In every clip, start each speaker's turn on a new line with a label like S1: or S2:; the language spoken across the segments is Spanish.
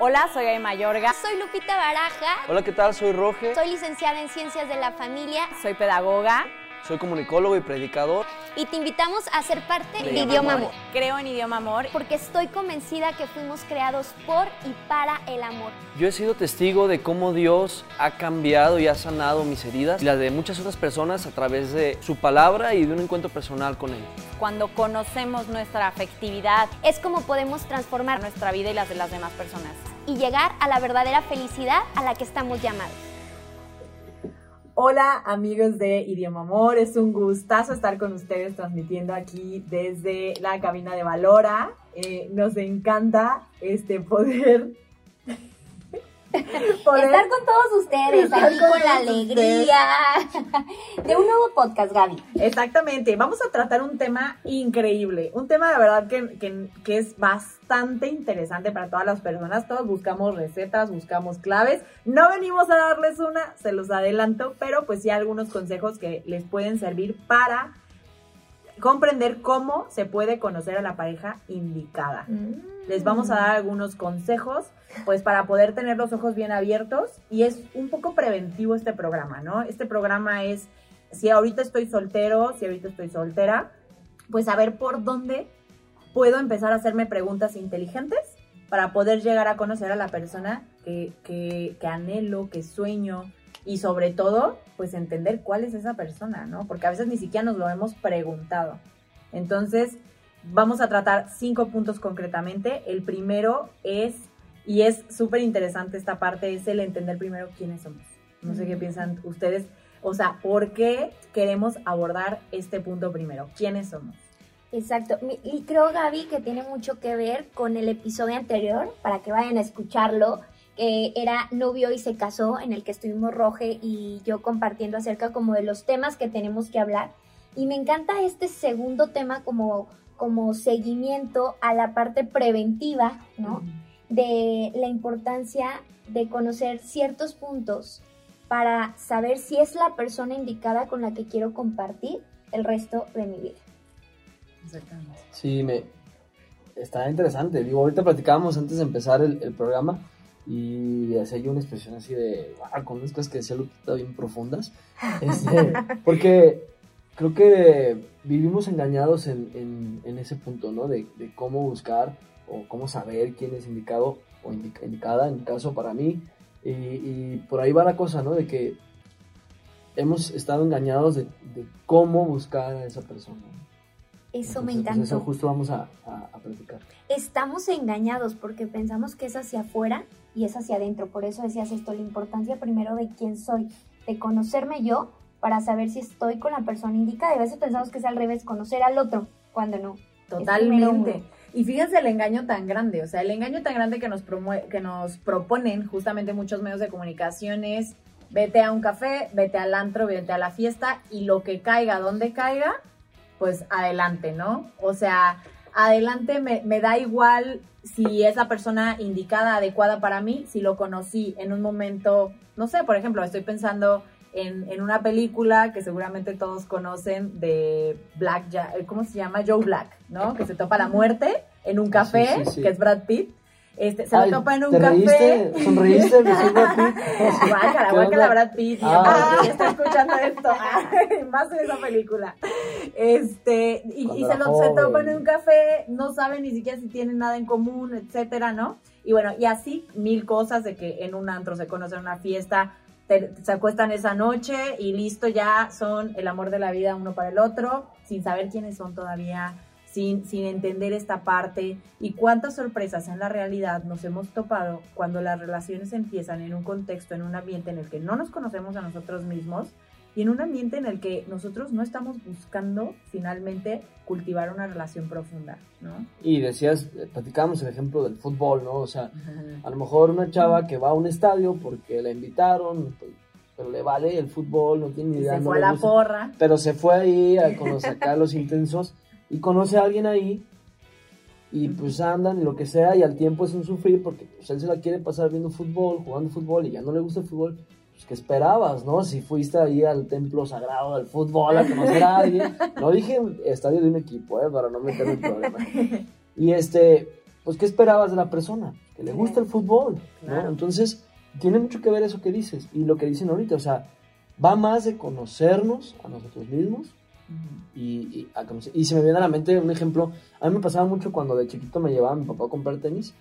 S1: Hola, soy Ay Mayorga.
S2: Soy Lupita Baraja.
S3: Hola, ¿qué tal? Soy Roge.
S2: Soy licenciada en Ciencias de la Familia.
S1: Soy pedagoga.
S3: Soy comunicólogo y predicador.
S2: Y te invitamos a ser parte de,
S3: De
S2: Idioma
S3: Amor.
S2: Amor.
S1: Creo en idioma amor.
S2: Porque estoy convencida que fuimos creados por y para el amor.
S3: Yo he sido testigo de cómo Dios ha cambiado y ha sanado mis heridas y las de muchas otras personas a través de su palabra y de un encuentro personal con Él.
S1: Cuando conocemos nuestra afectividad,
S2: Es como podemos transformar
S1: nuestra vida y las de las demás personas.
S2: y llegar a la verdadera felicidad a la que estamos llamados.
S4: Hola amigos de Idioma Amor, es un gustazo estar con ustedes transmitiendo aquí desde la cabina de Valora. Eh, nos encanta este poder,
S2: Estar con todos ustedes,
S4: Estar
S2: aquí
S4: con
S2: con la alegría de un nuevo podcast, Gaby.
S4: Exactamente, vamos a tratar un tema increíble, un tema de verdad que, que- que es bastante interesante para todas las personas, todos buscamos recetas, buscamos claves, no venimos a darles una, se los adelanto, pero pues sí algunos consejos que les pueden servir para comprender cómo se puede conocer a la pareja indicada. Les vamos a dar algunos consejos, pues para poder tener los ojos bien abiertos y es un poco preventivo este programa, ¿no? Este programa es, si ahorita estoy soltero, si ahorita estoy soltera, pues saber por dónde puedo empezar a hacerme preguntas inteligentes para poder llegar a conocer a la persona que, que, que anhelo, que sueño y sobre todo, pues entender cuál es esa persona, ¿no? Porque a veces ni siquiera nos lo hemos preguntado. Entonces, vamos a tratar cinco puntos concretamente. El primero es, y es súper interesante esta parte, es el entender primero quiénes somos. No sé qué piensan ustedes. O sea, ¿por qué queremos abordar este punto primero? ¿Quiénes somos?
S2: Exacto. Y creo, Gaby, que tiene mucho que ver con el episodio anterior, para que vayan a escucharlo, que era novio y se casó, en el que estuvimos Roge y yo compartiendo acerca como de los temas que tenemos que hablar. Y me encanta este segundo tema como, como seguimiento a la parte preventiva, ¿no? De la importancia de conocer ciertos puntos para saber si es la persona indicada con la que quiero compartir el resto de mi vida.
S4: Exactamente.
S3: Sí, me está interesante. Digo, ahorita platicábamos antes de empezar el, el programa y hacía yo una expresión así de, wow, con unas cosas que decía Lupita bien profundas. Este, porque creo que vivimos engañados en, en- en ese punto, ¿no? De, de cómo buscar o cómo saber quién es indicado o indica- indicada, en mi caso para mí. Y, y por ahí va la cosa, ¿no? De que hemos estado engañados de, de cómo buscar a esa persona.
S2: Eso me
S3: Entonces, pues,
S2: encantó.
S3: eso justo vamos a, a- a platicar.
S2: Estamos engañados porque pensamos que es hacia afuera y es hacia adentro. Por eso decías esto, la importancia primero de quién soy, de conocerme yo para saber si estoy con la persona indicada. Y a veces pensamos que es al revés, conocer al otro, cuando no.
S4: Totalmente. Y fíjense el engaño tan grande, o sea, el engaño tan grande que nos, promue- que nos proponen justamente muchos medios de comunicación es vete a un café, vete al antro, vete a la fiesta y lo que caiga, donde caiga, pues adelante, ¿no? O sea, adelante me, me da igual si es la persona indicada, adecuada para mí, si lo conocí en un momento, no sé, por ejemplo, estoy pensando en, en una película que seguramente todos conocen de Black, Ja- eh, ¿cómo se llama? Joe Black, ¿no? Que se topa la muerte en un café,
S3: Ah, Sí, sí, sí.
S4: que es Brad Pitt. Este, se
S3: Ay,
S4: lo topa en un
S3: ¿te
S4: café.
S3: reíste? ¿Sonreíste? ¿Me siento a ti?
S4: Guácala,
S3: ¿Qué
S4: guácala? Brad Pitt.
S3: Ah.
S4: Ah, está escuchando esto. Ay, más en esa película. Este, y, se lo se topan en un café, no saben ni siquiera si tienen nada en común, etcétera, ¿no? Y bueno, y así mil cosas de que en un antro se conocen en una fiesta, te- se acuestan esa noche y listo, ya son el amor de la vida uno para el otro, sin saber quiénes son todavía, sin, sin entender esta parte y cuántas sorpresas en la realidad nos hemos topado cuando las relaciones empiezan en un contexto, en un ambiente en el que no nos conocemos a nosotros mismos y en un ambiente en el que nosotros no estamos buscando finalmente cultivar una relación profunda, ¿no?
S3: Y decías, eh, platicábamos el ejemplo del fútbol, ¿no? O sea, a lo mejor una chava que va a un estadio porque la invitaron, pues, pero le vale el fútbol, no tiene ni idea.
S4: se
S3: no
S4: fue a la
S3: gusta,
S4: porra.
S3: Pero se fue ahí a conocer acá los intensos y conoce a alguien ahí y pues andan y lo que sea y al tiempo es un sufrir porque pues, él se la quiere pasar viendo fútbol, jugando fútbol y ya no le gusta el fútbol. Pues, ¿qué esperabas, no? Si fuiste ahí al templo sagrado del fútbol a conocer a alguien. No dije estadio de un equipo, ¿eh? Para no meterme en problema. Y este, pues, ¿qué esperabas de la persona? Que le gusta el fútbol, ¿no? Entonces, tiene mucho que ver eso que dices y lo que dicen ahorita, o sea, va más de conocernos a nosotros mismos. Y, y, a conocer- y se me viene a la mente un ejemplo, a mí me pasaba mucho cuando de chiquito me llevaba mi papá a comprar tenis,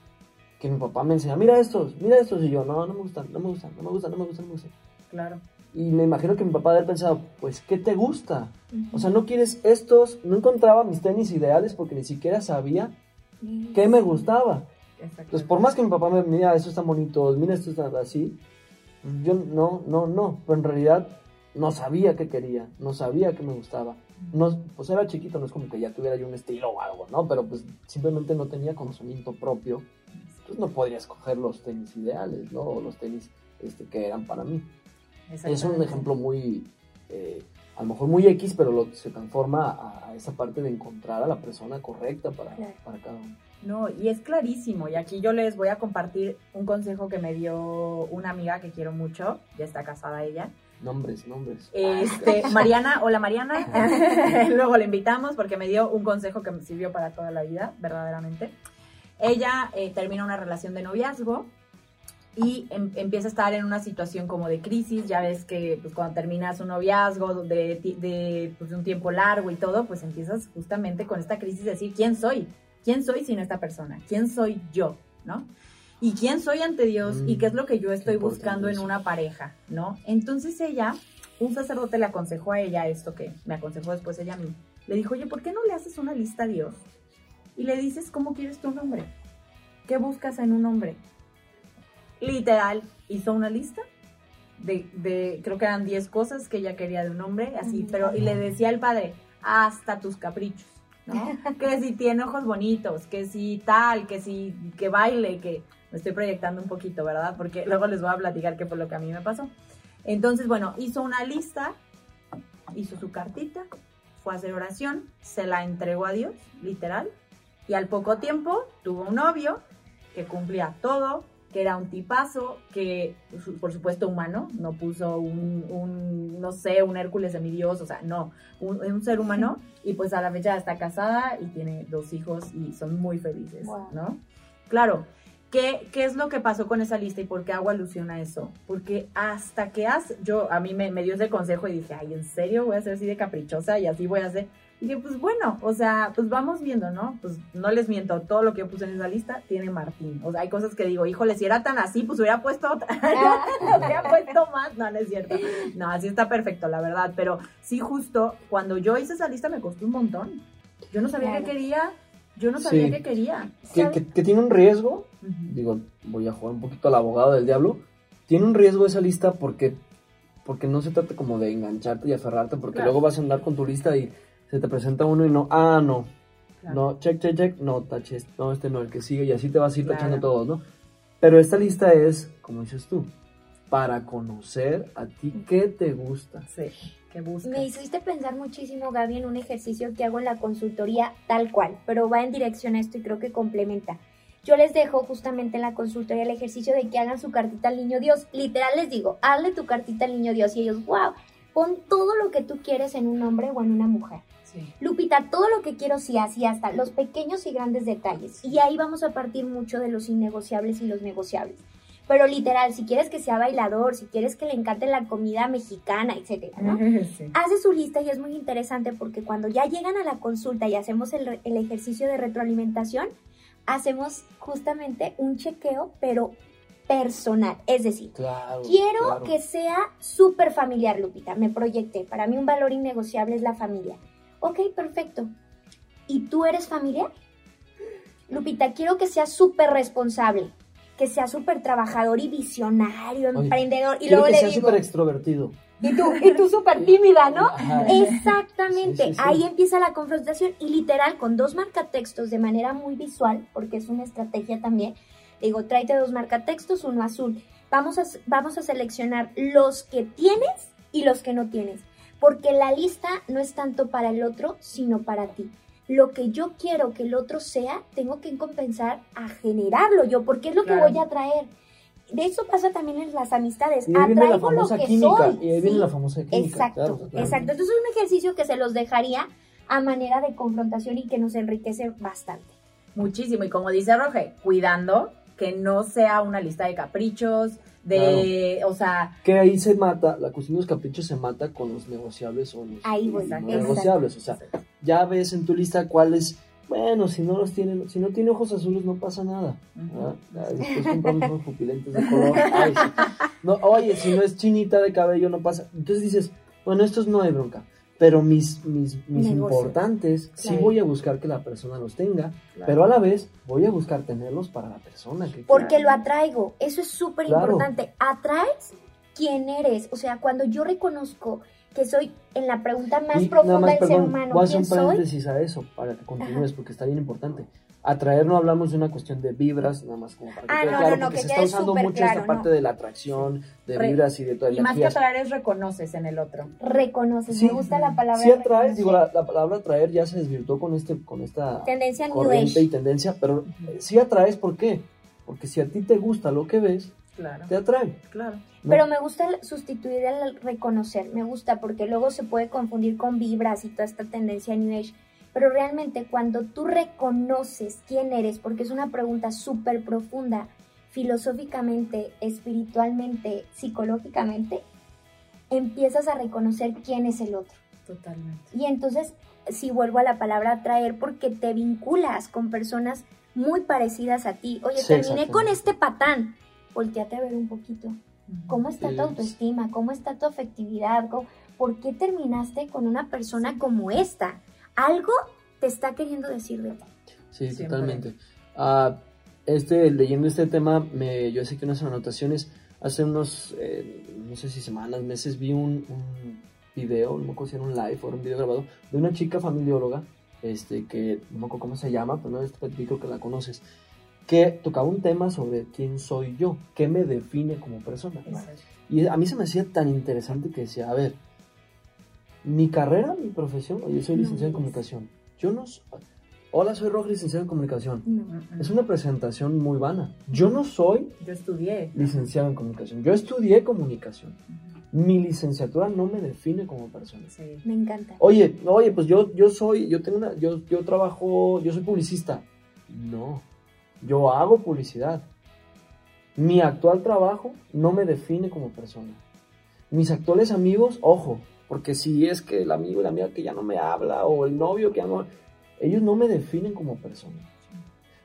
S3: que mi papá me enseñaba, mira estos, mira estos, y yo, no, no me gustan, no me gustan, no me gustan, no me gustan, no me gustan.
S4: Claro.
S3: Y me imagino que mi papá haber pensado, pues, ¿qué te gusta? O sea, no quieres estos, no encontraba mis tenis ideales porque ni siquiera sabía qué me gustaba. Entonces, por más que mi papá me mira, estos están bonitos, mira, estos están así, yo no, no, no, pero en realidad no sabía qué quería, no sabía qué me gustaba. No, pues era chiquito, no es como que ya tuviera yo un estilo o algo, ¿no? Pero pues simplemente no tenía conocimiento propio, entonces no podría escoger los tenis ideales, ¿no? O los tenis este, que eran para mí. Es un ejemplo muy, eh, a lo mejor muy X, pero lo, se transforma a, a esa parte de encontrar a la persona correcta para,
S2: Claro.
S3: para cada uno.
S4: No, y es clarísimo. Y aquí yo les voy a compartir un consejo que me dio una amiga que quiero mucho. Ya está casada ella.
S3: Nombres, nombres.
S4: Este, Mariana, hola Mariana. Luego la invitamos porque me dio un consejo que me sirvió para toda la vida, verdaderamente. Ella eh, termina una relación de noviazgo y em- empieza a estar en una situación como de crisis. Ya ves que pues, cuando terminas un noviazgo de, de, pues, de un tiempo largo y todo, pues empiezas justamente con esta crisis de decir, ¿quién soy? ¿Quién soy sin esta persona? ¿Quién soy yo? ¿No? ¿Y quién soy ante Dios? ¿Y
S3: Mm,
S4: qué es lo que yo estoy buscando en una pareja? ¿No? Entonces ella, un sacerdote le aconsejó a ella esto que me aconsejó después ella a mí. Le dijo, oye, ¿por qué no le haces una lista a Dios? Y le dices cómo quieres tu nombre. ¿Qué buscas en un hombre? Literal, hizo una lista de, de creo que eran 10 cosas que ella quería de un hombre, así, pero, y le decía al padre, hasta tus caprichos, ¿no? que si tiene ojos bonitos, que si tal, que si, que baile, que me estoy proyectando un poquito, ¿verdad? Porque luego les voy a platicar qué fue lo que a mí me pasó. Entonces, bueno, hizo una lista, hizo su cartita, fue a hacer oración, se la entregó a Dios, literal, y al poco tiempo tuvo un novio que cumplía todo, que era un tipazo, que por supuesto humano, no puso un, un, no sé, un Hércules semidios, o sea, no, un, un ser humano, y pues a la fecha está casada y tiene dos hijos y son muy felices,
S2: Wow.
S4: ¿no? Claro, ¿qué, ¿qué es lo que pasó con esa lista y por qué hago alusión a eso? Porque hasta que has, yo, a mí me, me dio ese consejo y dije, ay, ¿en serio voy a ser así de caprichosa y así voy a hacer? Y dije, pues bueno, o sea, pues vamos viendo, ¿no? Pues no les miento, todo lo que yo puse en esa lista tiene Martín. O sea, hay cosas que digo, híjole, si era tan así, pues hubiera puesto otra. hubiera puesto más. No, no es cierto. No, así está perfecto, la verdad. Pero sí, justo cuando yo hice esa lista me costó un montón. Yo no sabía
S2: Claro.
S4: qué quería. Yo no sabía
S3: Sí.
S4: qué quería.
S3: Que, que- que tiene un riesgo, digo, voy a jugar un poquito al abogado del diablo, tiene un riesgo esa lista porque, porque no se trata como de engancharte y aferrarte, porque
S4: Claro.
S3: luego vas a andar con tu lista y se te presenta uno y no, ah, no,
S4: Claro.
S3: no, check, check, check, no, taches, no, este no, el que sigue, y así te vas a ir
S4: Claro.
S3: tachando todos, ¿no? Pero esta lista es, como dices tú, para conocer a ti qué te gusta.
S4: Sí, ¿qué buscas?
S2: Me hiciste pensar muchísimo, Gaby, en un ejercicio que hago en la consultoría tal cual, pero va en dirección a esto y creo que complementa. Yo les dejo justamente en la consultoría el ejercicio de que hagan su cartita al niño Dios. Literal les digo, hazle tu cartita al niño Dios y ellos, wow, pon todo lo que tú quieres en un hombre o en una mujer.
S4: Sí.
S2: Lupita, todo lo que quiero sí, así hasta los pequeños y grandes detalles. Y ahí vamos a partir mucho de los innegociables y los negociables. Pero literal, si quieres que sea bailador, si quieres que le encante la comida mexicana, etcétera, ¿no?
S4: Sí.
S2: hace su lista y es muy interesante porque cuando ya llegan a la consulta y hacemos el, ejercicio de retroalimentación, hacemos justamente un chequeo, pero personal. Es decir,
S3: Claro.
S2: quiero
S3: claro.
S2: que sea súper familiar, Lupita. Me proyecté. Para mí un valor innegociable es la familia. Ok, perfecto. ¿Y tú eres familiar? Lupita, quiero que sea súper responsable, que sea súper trabajador y visionario,
S3: Oye,
S2: emprendedor. Y luego
S3: que
S2: le
S3: sea
S2: digo,
S3: súper extrovertido.
S2: y tú, y tú súper tímida, ¿no?
S3: Ajá.
S2: Exactamente,
S3: Sí, sí, sí.
S2: ahí empieza la confrontación y literal con dos marcatextos de manera muy visual, porque es una estrategia también. Digo, tráete dos marcatextos, uno azul. Vamos a, vamos a seleccionar los que tienes y los que no tienes, porque la lista no es tanto para el otro, sino para ti. Lo que yo quiero que el otro sea, tengo que compensar a generarlo yo, porque es lo
S4: Claro.
S2: que voy a traer. De eso pasa también en las amistades.
S3: Y ahí viene la
S2: Atraigo lo
S3: famosa
S2: que
S3: química.
S2: soy.
S3: Y ahí viene
S2: ¿sí?
S3: la famosa química.
S2: Exacto,
S3: claro, claro.
S2: exacto. Entonces es un ejercicio que se los dejaría a manera de confrontación y que nos enriquece bastante.
S4: Muchísimo. Y como dice Roge, cuidando que no sea una lista de caprichos, de, o sea,
S3: Que ahí se mata, la cuestión de los caprichos se mata con los negociables o los
S2: Ahí voy.
S4: Exacto.
S3: no
S2: exacto.
S3: negociables. O sea, ya ves en tu lista cuáles, bueno, si no los tienen, si no tiene ojos azules no pasa nada. Después compramos unos pupilentes de color. Ay, sí. no, oye, si no es chinita de cabello no pasa. Entonces dices, bueno, estos no hay bronca. Pero mis, mis, mis importantes, sí voy a buscar que la persona los tenga,
S4: Claro.
S3: pero a la vez voy a buscar tenerlos para la persona. Que
S2: Porque
S3: quiera.
S2: lo atraigo. Eso es súper
S3: Claro.
S2: importante. Atraes quién eres. O sea, cuando yo reconozco que soy en la pregunta más
S3: Y
S2: profunda
S3: más,
S2: del ser humano,
S3: voy a hacer un
S2: soy,
S3: paréntesis a eso para que continúes porque está bien importante. Atraer no hablamos de una cuestión de vibras, nada más como para que
S2: Ah,
S3: quede
S2: no,
S3: claro,
S2: no, no,
S3: porque
S2: que
S3: se está usando mucho
S2: claro,
S3: esta parte
S2: no.
S3: de la atracción, de
S4: Re-
S3: vibras y de toda
S4: y más que atraer es reconoces en el otro.
S2: reconoces.
S3: Sí.
S2: Me gusta la palabra.
S3: Sí atraes, digo, la, la palabra atraer ya se desvirtuó con este con esta
S2: Tendencia New
S3: corriente
S2: Age.
S3: y tendencia, pero eh, sí atraes, ¿por qué? Porque si a ti te gusta lo que ves,
S4: Claro,
S3: te atrae.
S4: claro.
S3: ¿no?
S2: Pero me gusta el- sustituir el reconocer, me gusta porque luego se puede confundir con vibras y toda esta tendencia New Age. Pero realmente cuando tú reconoces quién eres, porque es una pregunta súper profunda, filosóficamente, espiritualmente, psicológicamente, empiezas a reconocer quién es el otro.
S4: Totalmente.
S2: Y entonces, si vuelvo a la palabra atraer, porque te vinculas con personas muy parecidas a ti. Oye,
S3: Sí,
S2: terminé con este patán. Volteate a ver un poquito. ¿Cómo está tu autoestima? ¿Cómo está tu afectividad? ¿Cómo- ¿Por qué terminaste con una persona como esta? Algo te está queriendo decir de ti.
S3: Sí,
S4: Siempre.
S3: totalmente. Ah, este, leyendo este tema, me, yo sé que unas anotaciones, hace unos, eh, no sé si semanas, meses, vi un, un video, no me acuerdo si era un live o era un video grabado, de una chica familióloga, este, que no me acuerdo cómo se llama, pero no es creo que la conoces, que tocaba un tema sobre quién soy yo, qué me define como persona.
S4: Exacto.
S3: Y a mí se me hacía tan interesante que decía, a ver, mi carrera, mi profesión, yo soy
S2: No
S3: licenciado en comunicación. Yo no s- Hola, soy Roger, licenciado en comunicación.
S2: No.
S3: Es una presentación muy vana. Yo no soy
S4: Yo estudié.
S3: licenciado en comunicación. Yo estudié comunicación. Mi licenciatura no me define como persona.
S4: Sí.
S2: Me encanta.
S3: Oye, oye, pues yo, yo soy, yo tengo una, yo, yo trabajo, yo soy publicista. No, yo hago publicidad. Mi actual trabajo no me define como persona. Mis actuales amigos, ojo, porque si es que el amigo y la amiga que ya no me habla o el novio que ya no, ellos no me definen como persona.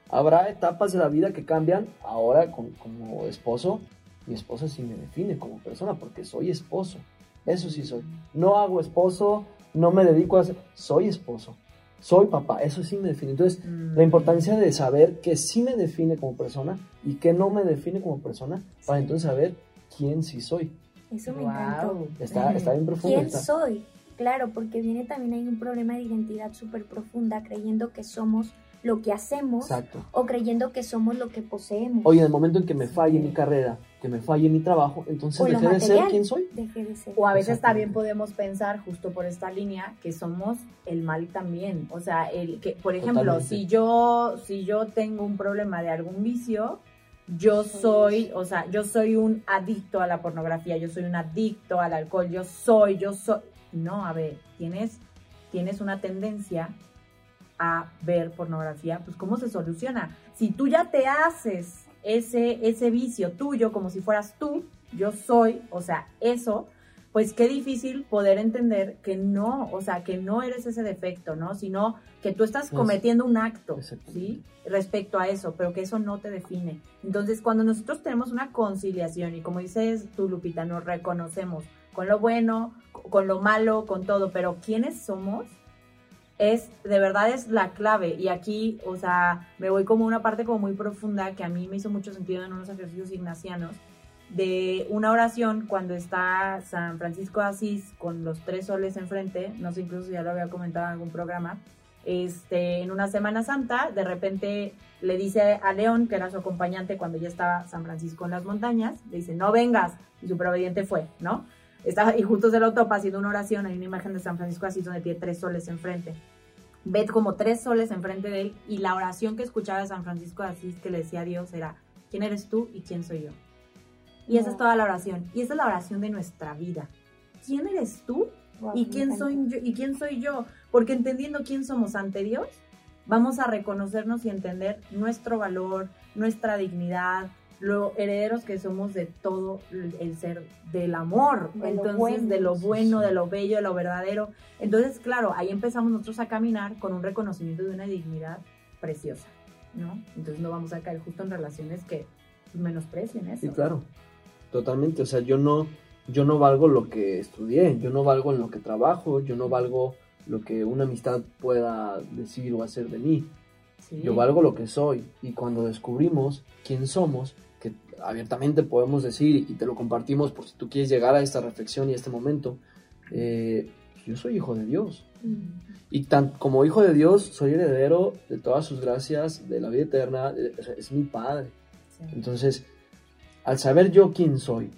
S3: Habrá etapas de la vida que cambian. Ahora con- como esposo, mi esposa sí me define como persona porque soy esposo. Eso sí soy. No hago esposo, no me dedico a hacer, soy esposo. Soy papá, eso sí me define. Entonces,
S4: Mm.
S3: la importancia de saber que sí me define como persona y que no me define como persona para entonces saber quién sí soy.
S2: Eso me
S4: Guau.
S2: encantó.
S3: Está, está bien profundo.
S2: ¿Quién
S3: está-
S2: soy? Claro, porque viene también hay un problema de identidad súper profunda, creyendo que somos lo que hacemos
S3: Exacto.
S2: o creyendo que somos lo que poseemos.
S3: Oye, en el momento en que me falle mi carrera, que me falle mi trabajo, entonces
S2: O
S3: dejé de ser
S2: material.
S3: quien soy.
S2: Deje de ser.
S4: O a veces también podemos pensar, justo por esta línea, que somos el mal también. O sea, el que, por ejemplo,
S3: Totalmente.
S4: si yo, si yo tengo un problema de algún vicio, yo soy, o sea, yo soy un adicto a la pornografía, yo soy un adicto al alcohol, yo soy, yo soy. No, a ver, tienes, tienes una tendencia a ver pornografía, pues ¿cómo se soluciona? Si tú ya te haces ese, ese vicio tuyo como si fueras tú, yo soy, o sea, eso, pues qué difícil poder entender que no, o sea, que no eres ese defecto, ¿no? Sino que tú estás
S3: Eso.
S4: cometiendo un acto. ¿sí? Respecto a eso, pero que eso no te define. Entonces, cuando nosotros tenemos una conciliación y como dices tú, Lupita, nos reconocemos con lo bueno, con lo malo, con todo, pero quiénes somos, es, de verdad es la clave. Y aquí, o sea, me voy como una parte como muy profunda que a mí me hizo mucho sentido en unos ejercicios ignacianos de una oración cuando está San Francisco de Asís con los tres soles enfrente, no sé incluso si ya lo había comentado en algún programa, este, en una Semana Santa, de repente le dice a León, que era su acompañante cuando ya estaba San Francisco en las montañas, le dice, no vengas, y su obediente fue, ¿no? Estaba, y justo se lo topa haciendo una oración, hay una imagen de San Francisco de Asís donde tiene tres soles enfrente. Ve como tres soles enfrente de él, y la oración que escuchaba de San Francisco de Asís que le decía a Dios era, ¿quién eres tú y quién soy yo? Y esa es toda la oración, y esa es la oración de nuestra vida. ¿Quién eres tú
S2: Wow,
S4: ¿Y quién, soy yo, ¿Y quién soy yo? Porque entendiendo quién somos ante Dios, vamos a reconocernos y entender nuestro valor, nuestra dignidad, lo herederos que somos de todo el ser del amor,
S2: De lo
S4: entonces
S2: bueno.
S4: de lo bueno,
S3: Sí.
S4: de lo bello, de lo verdadero. Entonces, claro, ahí empezamos nosotros a caminar con un reconocimiento de una dignidad preciosa, ¿no? Entonces no vamos a caer justo en relaciones que menosprecien eso.
S3: Sí, claro. Totalmente. O sea, yo no, yo no valgo lo que estudié, yo no valgo en lo que trabajo, yo no valgo lo que una amistad pueda decir o hacer de mí.
S4: Sí.
S3: Yo valgo lo que soy. Y cuando descubrimos quién somos, que abiertamente podemos decir y te lo compartimos por si tú quieres llegar a esta reflexión y a este momento, eh, yo soy hijo de Dios. Y tan, como hijo de Dios, soy heredero de todas sus gracias, de la vida eterna, sea, es mi padre.
S4: Sí.
S3: Entonces, al saber yo quién soy,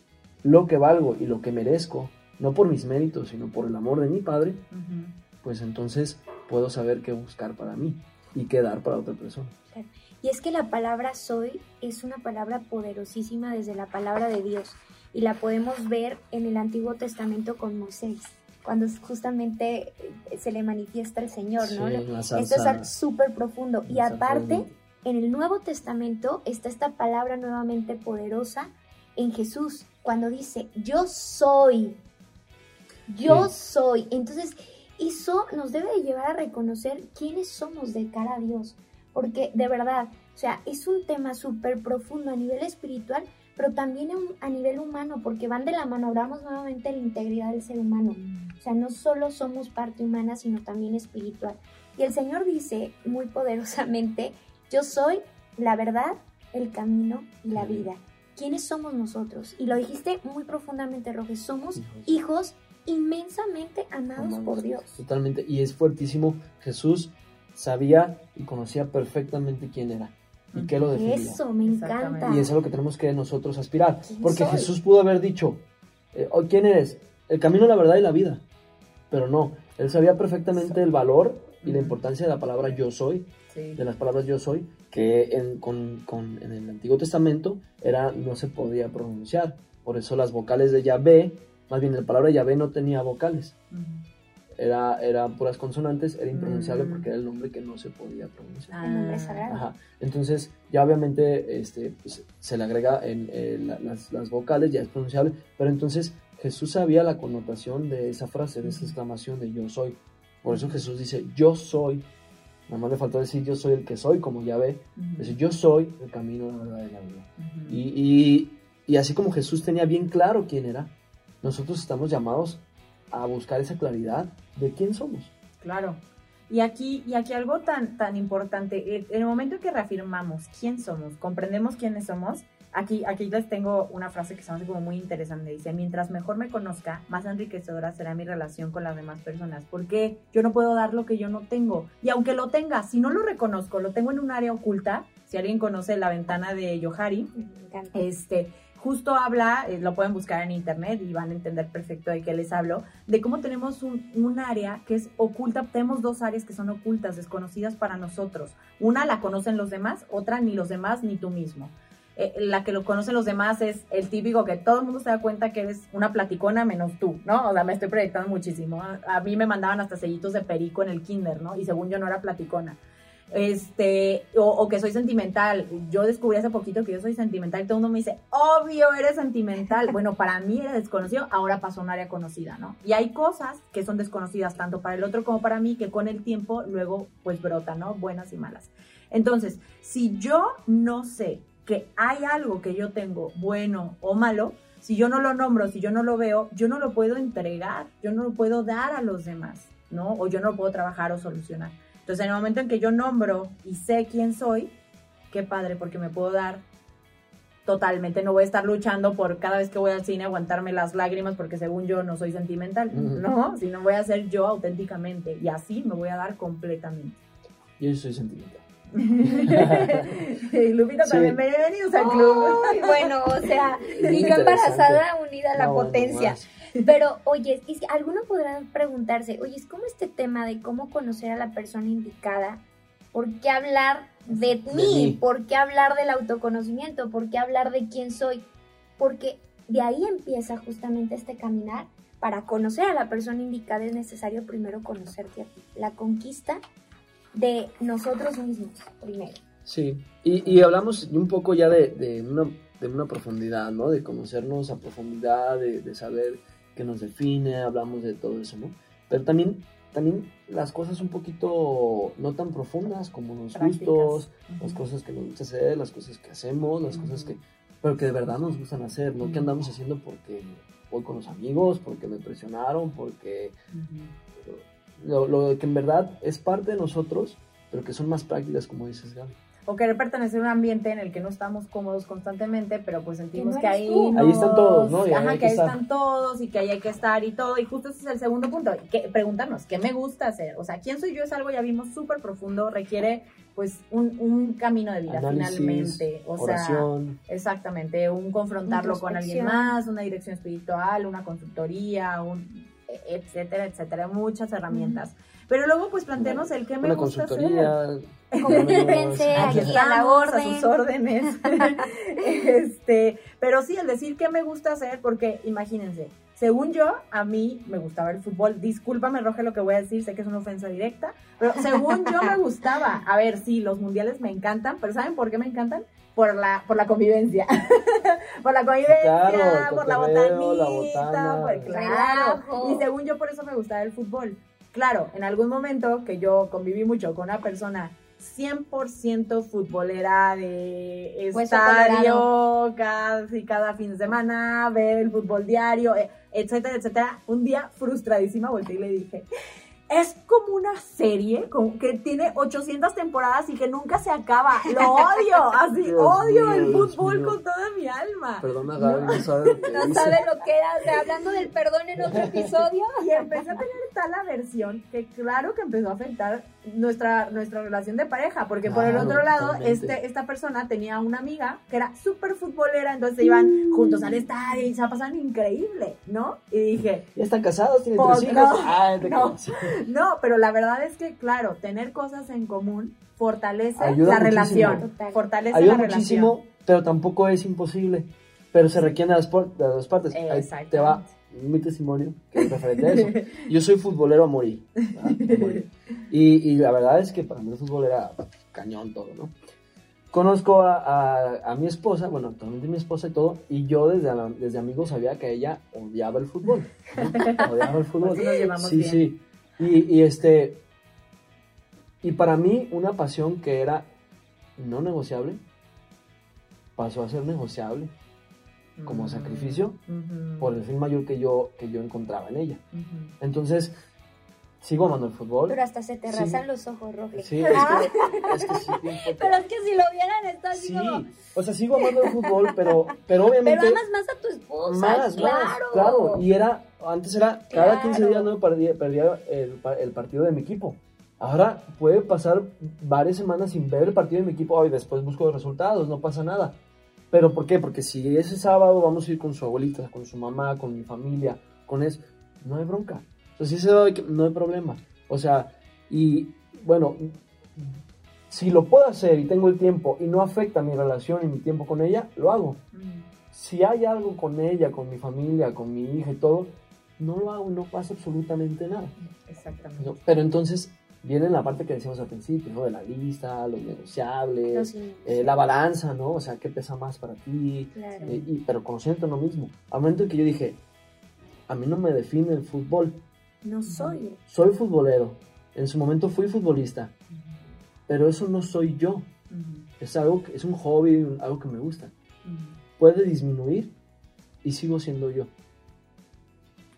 S3: lo que valgo y lo que merezco, no por mis méritos, sino por el amor de mi padre, pues entonces puedo saber qué buscar para mí y qué dar para otra persona.
S2: Y es que la palabra soy es una palabra poderosísima desde la palabra de Dios y la podemos ver en el Antiguo Testamento con Moisés, cuando justamente eh, se le manifiesta el Señor, ¿no?
S3: Sí, la
S2: Esto es súper profundo. Y aparte, en el Nuevo Testamento está esta palabra nuevamente poderosa en Jesús, cuando dice, yo soy, yo
S3: Sí.
S2: soy. Entonces, eso nos debe de llevar a reconocer quiénes somos de cara a Dios, porque de verdad, o sea, es un tema súper profundo a nivel espiritual, pero también a nivel humano, porque van de la mano, hablamos nuevamente de la integridad del ser humano. O sea, no solo somos parte humana, sino también espiritual. Y el Señor dice muy poderosamente, yo soy la verdad, el camino y la vida. ¿Quiénes somos nosotros? Y lo dijiste muy profundamente, Roge, somos
S3: Hijos.
S2: hijos inmensamente amados
S3: Amados.
S2: por Dios.
S3: Totalmente. Y es fuertísimo. Jesús sabía y conocía perfectamente quién era y qué lo definía.
S2: Eso, me encanta.
S3: Y es a lo que tenemos que nosotros aspirar.
S2: ¿Quién
S3: Porque
S2: soy?
S3: Jesús pudo haber dicho, eh, "Oh, ¿quién eres? El camino, la verdad y la vida. Pero no, él sabía perfectamente el valor y la importancia de la palabra yo soy,
S4: Sí.
S3: de las palabras yo soy, que en, con- con- en el Antiguo Testamento era, no se podía pronunciar. Por eso las vocales de Yahvé, más bien la palabra Yahvé no tenía vocales.
S4: Ujú.
S3: Era, eran puras consonantes, era impronunciable
S4: Mm.
S3: porque era el nombre que no se podía pronunciar.
S2: El nombre
S4: Ah.
S2: sagrado.
S3: Ajá. Entonces, ya obviamente este, pues, se le agrega en eh, la- las, las vocales, ya es pronunciable, pero entonces Jesús sabía la connotación de esa frase, de esa exclamación de yo soy. Por eso Jesús dice, yo soy. Nada más le faltó decir yo soy el que soy, como ya ve.
S4: Ujú.
S3: Dice, yo soy el camino, la verdad y la vida. Y, y- y así como Jesús tenía bien claro quién era, nosotros estamos llamados a buscar esa claridad de quién somos.
S4: Claro. Y aquí, y aquí algo tan, tan importante, en el momento en que reafirmamos quién somos, comprendemos quiénes somos, aquí, aquí les tengo una frase que se me hace como muy interesante. Dice, mientras mejor me conozca, más enriquecedora será mi relación con las demás personas. Porque yo no puedo dar lo que yo no tengo. Y aunque lo tenga, si no lo reconozco, lo tengo en un área oculta, si alguien conoce la ventana de Yohari, este, justo habla, eh, lo pueden buscar en internet y van a entender perfecto de qué les hablo, de cómo tenemos un, un área que es oculta, tenemos dos áreas que son ocultas, desconocidas para nosotros. Una la conocen los demás, otra ni los demás ni tú mismo. Eh, la que lo conocen los demás es el típico que todo el mundo se da cuenta que eres una platicona menos tú, ¿no? O sea, me estoy proyectando muchísimo. A, mí me mandaban hasta sellitos de perico en el kinder, ¿no? Y según yo no era platicona este, o, o que soy sentimental. Yo descubrí hace poquito que yo soy sentimental y todo el mundo me dice, obvio, eres sentimental. Bueno, para mí era desconocido, ahora pasó a un área conocida, ¿no? Y hay cosas que son desconocidas tanto para el otro como para mí que con el tiempo luego pues brotan, ¿no? Buenas y malas. Entonces, si yo no sé que hay algo que yo tengo bueno o malo, si yo no lo nombro, si yo no lo veo, yo no lo puedo entregar, yo no lo puedo dar a los demás, ¿no? O yo no lo puedo trabajar o solucionar. Entonces, en el momento en que yo nombro y sé quién soy, qué padre, porque me puedo dar totalmente. No voy a estar luchando por cada vez que voy al cine aguantarme las lágrimas porque según yo no soy sentimental. ¿no? Sino voy a ser yo auténticamente y así me voy a dar completamente.
S3: Yo soy sentimental.
S4: Y Lupita
S3: Sí.
S4: también, bienvenidos al club.
S2: Ay, bueno, o sea, y yo embarazada unida a la
S3: No,
S2: potencia.
S3: más.
S2: Pero, oye, es que alguno podrá preguntarse, oye, es como este tema de cómo conocer a la persona indicada, ¿por qué hablar de
S3: De
S2: mí?
S3: mí.
S2: ¿Por qué hablar del autoconocimiento? ¿Por qué hablar de quién soy? Porque de ahí empieza justamente este caminar. Para conocer a la persona indicada es necesario primero conocerte a ti. La conquista de nosotros mismos primero.
S3: Sí, y, y hablamos un poco ya de, de, una, de una profundidad, ¿no? De conocernos a profundidad, de, de saber qué nos define, hablamos de todo eso, ¿no? Pero también, también las cosas un poquito no tan profundas como los
S4: Prácticas.
S3: gustos, las cosas que nos gusta hacer, las cosas que hacemos, las cosas que, pero que de verdad nos gustan hacer, no que
S4: Ujú.
S3: andamos haciendo porque voy con los amigos, porque me presionaron, porque. Lo, lo que en verdad es parte de nosotros, pero que son más prácticas, como dices, Gaby.
S4: O querer pertenecer a un ambiente en el que no estamos cómodos constantemente, pero pues sentimos
S2: no
S4: que, ahí
S2: tú.
S3: Ahí están todos, ¿no? Y ahí
S4: Ajá,
S3: hay
S4: que
S3: que
S4: ahí están todos y que ahí hay que estar y todo. Y justo ese es el segundo punto. Que, preguntarnos, ¿qué me gusta hacer? O sea, ¿quién soy yo? Es algo, ya vimos, súper profundo. Requiere, pues, un, un camino de vida,
S3: Análisis,
S4: finalmente. O sea,
S3: oración,
S4: Exactamente, un confrontarlo con alguien más, una dirección espiritual, una consultoría, un etcétera, etcétera, muchas herramientas. Pero luego pues plantearnos el qué me
S3: una
S4: gusta.
S2: Comuníquense
S3: Aquí
S2: a la
S4: Estamos a
S2: orden.
S4: sus órdenes. este, pero sí, el decir qué me gusta hacer, porque imagínense, según yo, a mí me gustaba el fútbol. Discúlpame, Roge, lo que voy a decir, sé que es una ofensa directa, pero según yo me gustaba. A ver, sí, los mundiales me encantan, pero ¿saben por qué me encantan? Por la, por la convivencia. por la convivencia,
S3: Claro,
S4: por la botanita,
S3: la botana.
S4: por- claro.
S2: Relajo.
S4: Y según yo, por eso me gustaba el fútbol. Claro, en algún momento que yo conviví mucho con una persona 100% futbolera de estadio, casi cada fin de semana, ver el fútbol diario, eh, etcétera, etcétera. Un día frustradísima volteé y le dije, es como una serie como que tiene 800 temporadas y que nunca se acaba. Lo odio, así,
S3: Dios
S4: odio
S3: mío,
S4: el fútbol con toda mi alma.
S3: Perdona, Gaby, no, sabe lo que
S2: No sabe lo que era, o sea, hablando del perdón en otro episodio.
S4: Y empecé a tener tal aversión que claro que empezó a afectar nuestra, nuestra relación de pareja, porque por el otro lado,
S3: totalmente.
S4: este, esta persona tenía una amiga que era súper futbolera, entonces se iban juntos al estadio y se la pasaban increíble, ¿no? Y dije,
S3: Ya están casados, tienen tres hijos.
S4: no,
S3: Ay, te
S4: no. pero la verdad es que, claro, tener cosas en común fortalece
S3: Ayuda
S4: la
S3: muchísimo.
S4: relación,
S2: Total.
S4: fortalece
S3: Ayuda
S4: la relación.
S3: muchísimo, pero tampoco es imposible. Pero se requiere de las, por- de las dos partes. Ahí te va mi testimonio, que es referente a eso. Yo soy futbolero a morir. ¿verdad? A morir. Y, y la verdad es que para mí el fútbol era cañón todo, ¿no? Conozco a, a- a mi esposa, bueno, actualmente mi esposa y todo, y yo desde, la- desde amigo sabía que ella odiaba el fútbol. ¿no? Odiaba el fútbol.
S4: Por eso nos
S3: sí,
S4: bien.
S3: sí. Y, y este. Y para mí, una pasión que era no negociable pasó a ser negociable como
S4: Mm,
S3: sacrificio por el fin mayor que yo, que yo encontraba en ella. Entonces, sigo amando el fútbol.
S2: Pero hasta se te
S3: Sí.
S2: rasan los ojos rojos.
S3: Sí, es que, es que sí, bien fuerte.
S2: Pero es que si lo vieran, está así
S3: Sí,
S2: como.
S3: o sea, sigo amando el fútbol, pero, pero obviamente...
S2: Pero amas más a tu esposa.
S3: Más,
S2: claro.
S3: más, claro. Y era, antes era, cada 15
S2: Claro.
S3: días no perdía, perdía el, el partido de mi equipo. Ahora puede pasar varias semanas sin ver el partido de mi equipo y después busco los resultados, no pasa nada. ¿Pero por qué? Porque si ese sábado vamos a ir con su abuelita, con su mamá, con mi familia, con eso, no hay bronca. O sea, si ese no hay problema. O sea, y bueno, si lo puedo hacer y tengo el tiempo y no afecta mi relación y mi tiempo con ella, lo hago
S4: Mm.
S3: si hay algo con ella, con mi familia, con mi hija y todo, no lo hago, no pasa absolutamente nada.
S4: Exactamente.
S3: Pero entonces viene la parte que decíamos al principio, ¿no? De la lista, los negociables,
S2: No, sí,
S3: eh, la balanza, ¿no? O sea, ¿qué pesa más para ti?
S2: Claro.
S3: Eh, y, pero conociendo lo mismo. Al momento en que yo dije, a mí no me define el fútbol,
S2: No soy.
S3: soy futbolero, en su momento fui futbolista, pero eso no soy yo,
S4: Ujú,
S3: es algo, que- es un hobby, algo que me gusta.
S4: ujú.
S3: puede disminuir y sigo siendo yo.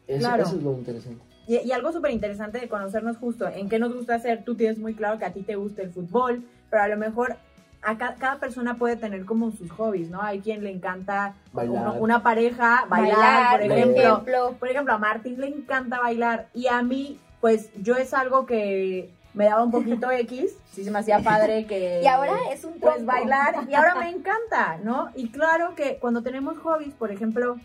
S3: Eso,
S4: Claro.
S3: eso es lo interesante.
S4: Y, y algo súper interesante de conocernos justo, en qué nos gusta hacer, tú tienes muy claro que a ti te gusta el fútbol, pero a lo mejor a ca- cada persona puede tener como sus hobbies, ¿no? Hay quien le encanta
S3: Bailar.
S4: uno- una pareja, bailar,
S2: Bailar,
S4: por
S3: por
S4: ejemplo.
S2: ejemplo.
S4: Por ejemplo, a Martín le encanta bailar y a mí, pues yo es algo que me daba un poquito X, sí se me hacía padre que...
S2: Y ahora es un
S4: pues
S2: tronco.
S4: bailar y ahora me encanta, ¿no? Y claro que cuando tenemos hobbies, por ejemplo,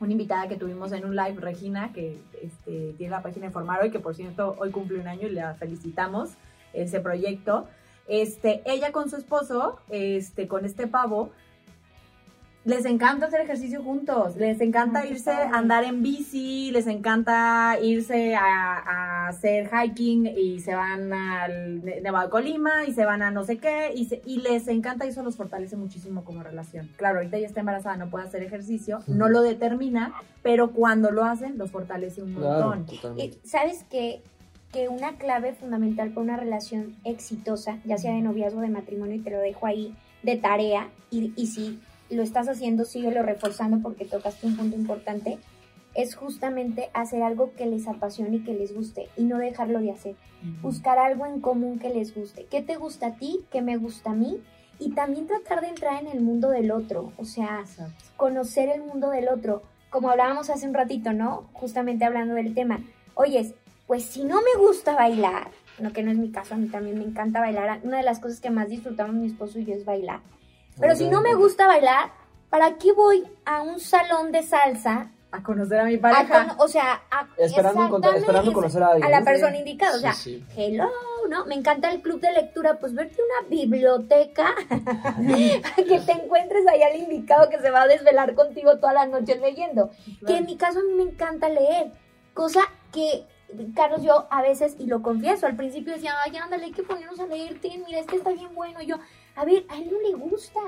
S4: una invitada que tuvimos en un live, Regina, que este, tiene la página de Formar Hoy, que por cierto hoy cumple un año y la felicitamos, ese proyecto. Este, ella con su esposo, este, con este pavo, les encanta hacer ejercicio juntos, les encanta irse a andar en bici, les encanta irse a, a hacer hiking y se van al Ne- Nevado de Colima y se van a no sé qué y, se- y les encanta y eso los fortalece muchísimo como relación. Claro, ahorita ella está embarazada, no puede hacer ejercicio, no lo determina, pero cuando lo hacen los fortalece un
S3: Claro,
S4: montón.
S2: Y, ¿Sabes qué? Que una clave fundamental para una relación exitosa, ya sea de noviazgo o de matrimonio, y te lo dejo ahí de tarea, y, y si lo estás haciendo, síguelo reforzando porque tocaste un punto importante, es justamente hacer algo que les apasione y que les guste, y no dejarlo de hacer. Buscar algo en común que les guste. ¿Qué te gusta a ti? ¿Qué me gusta a mí? Y también tratar de entrar en el mundo del otro, o sea,
S4: Exacto.
S2: conocer el mundo del otro. Como hablábamos hace un ratito, ¿no? Justamente hablando del tema. Oyes, pues si no me gusta bailar, no que no es mi caso, a mí también me encanta bailar. Una de las cosas que más disfrutamos mi esposo y yo es bailar. Pero si no me gusta bailar, ¿para qué voy a un salón de salsa?
S4: A conocer a mi
S2: A
S4: pareja.
S2: con- o sea, a-
S3: Esperando, encontrar- esperando conocer a alguien.
S2: a la
S3: ¿no?
S2: persona indicada. O sea,
S3: Sí, sí.
S2: hello, ¿no? Me encanta el club de lectura, pues verte una biblioteca para que te encuentres ahí al indicado que se va a desvelar contigo todas las noches leyendo. Que en mi caso a mí me encanta leer, cosa que Carlos yo a veces, y lo confieso, al principio decía, ay, ándale, hay que ponernos a leer, mira, este está bien bueno. Yo, a ver, a él no le gusta.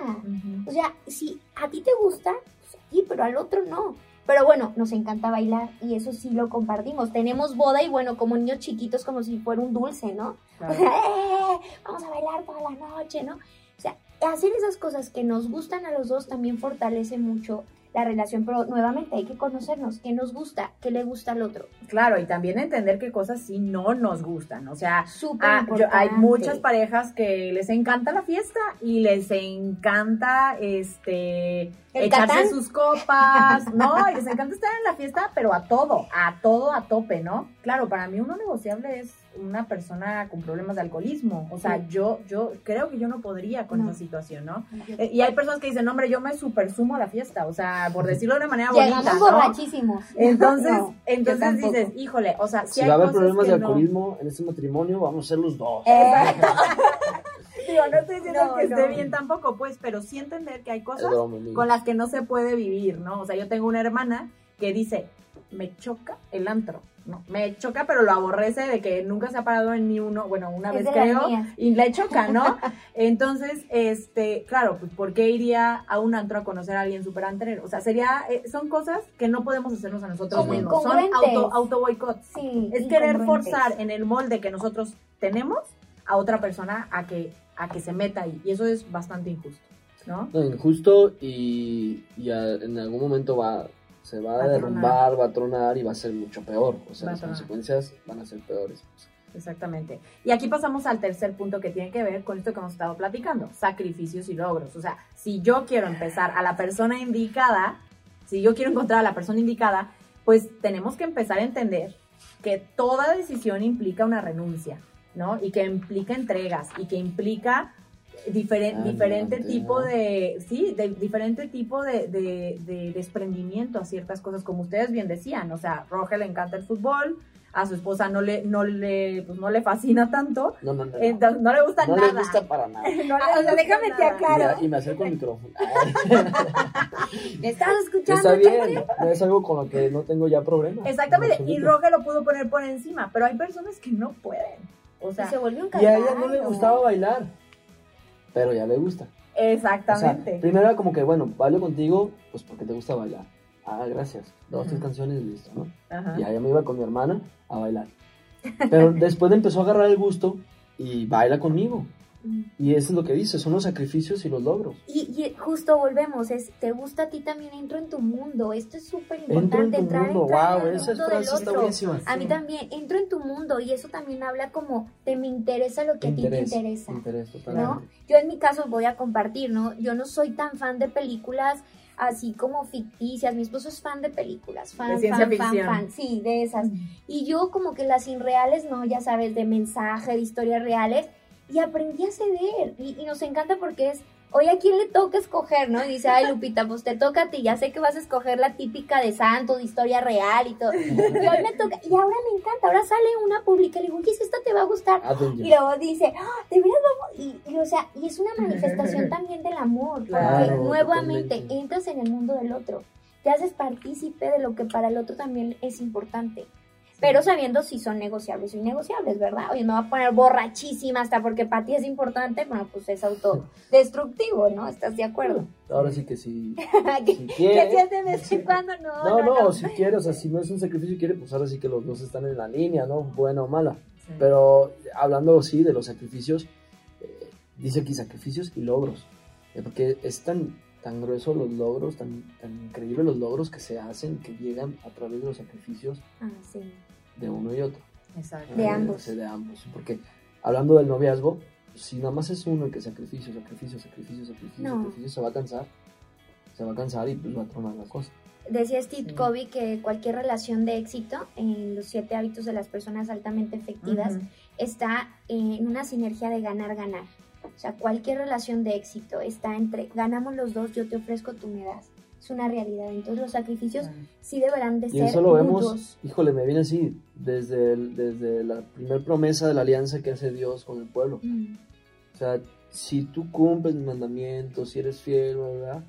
S2: O sea, si a ti te gusta, pues sí, pero al otro no. Pero bueno, nos encanta bailar y eso sí lo compartimos. Tenemos boda y bueno, como niños chiquitos, como si fuera un dulce, ¿no?
S4: Claro.
S2: O sea, ¡eh! vamos a bailar toda la noche, ¿no? O sea, hacer esas cosas que nos gustan a los dos también fortalece mucho la relación, pero nuevamente hay que conocernos, qué nos gusta, qué le gusta al otro.
S4: Claro, y también entender qué cosas sí no nos gustan. O sea, Ah, yo- hay muchas parejas que les encanta la fiesta y les encanta este
S2: El
S4: echarse
S2: Catán.
S4: sus copas, ¿no? Y les encanta estar en la fiesta, pero a todo, a todo, a tope, ¿no? Claro, para mí uno negociable es una persona con problemas de alcoholismo. O sea,
S2: Sí.
S4: yo, yo creo que yo no podría con
S2: No.
S4: esa situación, ¿no? Eh, Y hay personas que dicen, hombre, yo me supersumo a la fiesta, o sea, por decirlo de una manera bonita,
S2: Llegamos
S4: ¿no?
S2: borrachísimos.
S4: Entonces,
S2: No,
S4: entonces
S2: tampoco.
S4: dices, híjole, o sea, si,
S3: Si
S4: hay
S3: va a haber
S4: cosas
S3: problemas de
S4: no-
S3: alcoholismo en este matrimonio, vamos a ser los dos.
S2: Exacto.
S4: Digo, no estoy diciendo
S2: No,
S4: que esté
S2: no.
S4: bien tampoco, pues, pero sí entender que hay cosas con las que no se puede vivir, ¿no? O sea, yo tengo una hermana que dice, me choca el antro. No, me choca, pero lo aborrece de que nunca se ha parado en ni uno, bueno, una
S2: Es
S4: vez creo, y le choca, ¿no? Entonces, este, claro, pues, ¿por qué iría a un antro a conocer a alguien súper anterero? O sea, sería, eh, son cosas que no podemos hacernos a nosotros
S2: Como
S4: mismos. Son auto, auto boicots.
S2: Sí,
S4: Es querer forzar en el molde que nosotros tenemos a otra persona a que, a que se meta ahí. Y eso es bastante injusto, ¿no?
S3: No, injusto y, y a- en algún momento va se va a
S4: a
S3: derrumbar, va a tronar y va a ser mucho peor. O sea,
S4: Va
S3: las
S4: tronar.
S3: consecuencias van a ser peores.
S4: Exactamente. Y aquí pasamos al tercer punto que tiene que ver con esto que hemos estado platicando, sacrificios y logros. O sea, si yo quiero empezar a la persona indicada, si yo quiero encontrar a la persona indicada, pues tenemos que empezar a entender que toda decisión implica una renuncia, ¿no? Y que implica entregas y que implica diferen-
S3: Ah,
S4: diferente
S3: no,
S4: tipo
S3: no.
S4: de, sí, de diferente tipo de, de- de desprendimiento a ciertas cosas, como ustedes bien decían, o sea, Roge le encanta el fútbol, a su esposa no le, no le, pues no le fascina tanto,
S3: No, no, no. no.
S4: entonces no le gusta
S3: no
S4: nada.
S3: le gusta para nada.
S4: No le
S2: Ah, o sea, déjame te
S4: nada.
S2: aclaro. Claro.
S3: Y, me, y me acerco al micrófono.
S2: ¿Me estás escuchando?
S3: Está bien, no es algo con lo que no tengo ya problema.
S4: Exactamente,
S3: En
S4: y
S3: absoluto.
S4: Roge lo pudo poner por encima, pero hay personas que no pueden. O sea,
S2: Y se volvió un
S3: Y a ella no le gustaba bailar, pero ya le gusta. O sea,
S4: exactamente.
S3: primero era como que, bueno, bailo contigo, pues porque te gusta bailar. Ah, gracias. Dos, tres canciones y listo, ¿no?
S4: Ajá.
S3: Y allá me iba con mi hermana a bailar. Pero después empezó a agarrar el gusto y baila conmigo. Y eso es lo que dice, son los sacrificios y los logros.
S2: Y, y justo volvemos, es, te gusta a ti también, entro en tu mundo. Esto es súper
S3: Entro en
S2: importante,
S3: tu
S2: entrar,
S3: mundo,
S2: entrar
S3: wow,
S2: en el
S3: esa
S2: mundo
S3: frase está
S2: otro.
S3: buenísima.
S2: A mí también, entro en tu mundo y eso también habla como de me interesa lo que a ti te
S3: Interés,
S2: interesa.
S3: interés,
S2: ¿no? Yo en mi caso voy a compartir, ¿no? Yo no soy tan fan de películas así como ficticias. Mi esposo es fan de películas, fan,
S4: De
S2: fan, fan,
S4: ficción.
S2: fan. Sí, de esas. Y yo como que las irreales, no, ya sabes, de mensaje, de historias reales. Y aprendí a ceder. Y, y nos encanta porque es oye, ¿a quién le toca escoger, no? Y dice, ay, Lupita, pues te toca a ti, ya sé que vas a escoger la típica de santo, de historia real y todo. Y hoy me toca, y ahora me encanta, ahora sale una pública, le digo, oye, esta te va a gustar.
S3: Avenger.
S2: Y luego dice, "Ah, de veras vamos, y, y, o sea, y es una manifestación también del amor, porque nuevamente
S3: totalmente.
S2: entras en el mundo del otro, te haces partícipe de lo que para el otro también es importante. Pero sabiendo si son negociables o innegociables, ¿verdad? Oye, me voy a poner borrachísima hasta porque para ti es importante, bueno, pues es autodestructivo, ¿no? ¿Estás de acuerdo?
S3: Ahora sí que sí.
S2: que,
S3: Si
S2: que
S3: quiere.
S2: si de vez en cuando, no,
S3: No,
S2: no,
S3: no, si quiere, o sea, si no es un sacrificio quiere, pues ahora sí que los dos están en la línea, ¿no? Buena o mala.
S4: Sí.
S3: Pero hablando, sí, de los sacrificios, eh, dice aquí sacrificios y logros. Eh, porque es tan, tan grueso los logros, tan, tan increíble los logros que se hacen, que llegan a través de los sacrificios
S2: Ah, sí.
S3: De uno y otro.
S4: Exacto.
S2: De
S3: Eh,
S2: ambos.
S3: de ambos. Porque hablando del noviazgo, si nada más es uno el que sacrificio, sacrificio, sacrificio, sacrificio,
S2: No.
S3: sacrificio, se va a cansar. Se va a cansar y pues va a tronar la cosa.
S2: Decía Steve
S4: Sí.
S2: Covey que cualquier relación de éxito en los siete hábitos de las personas altamente efectivas está en una sinergia de ganar-ganar. O sea, cualquier relación de éxito está entre ganamos los dos, yo te ofrezco, tú me das. Es una realidad. Entonces los sacrificios sí deberán de
S3: Y
S2: ser
S3: eso lo vemos,
S2: mutuos.
S3: híjole, me viene así, desde, el- desde la primer promesa de la alianza que hace Dios con el pueblo.
S2: Mm,
S3: O sea, si tú cumples mis mandamientos, si eres fiel, ¿verdad?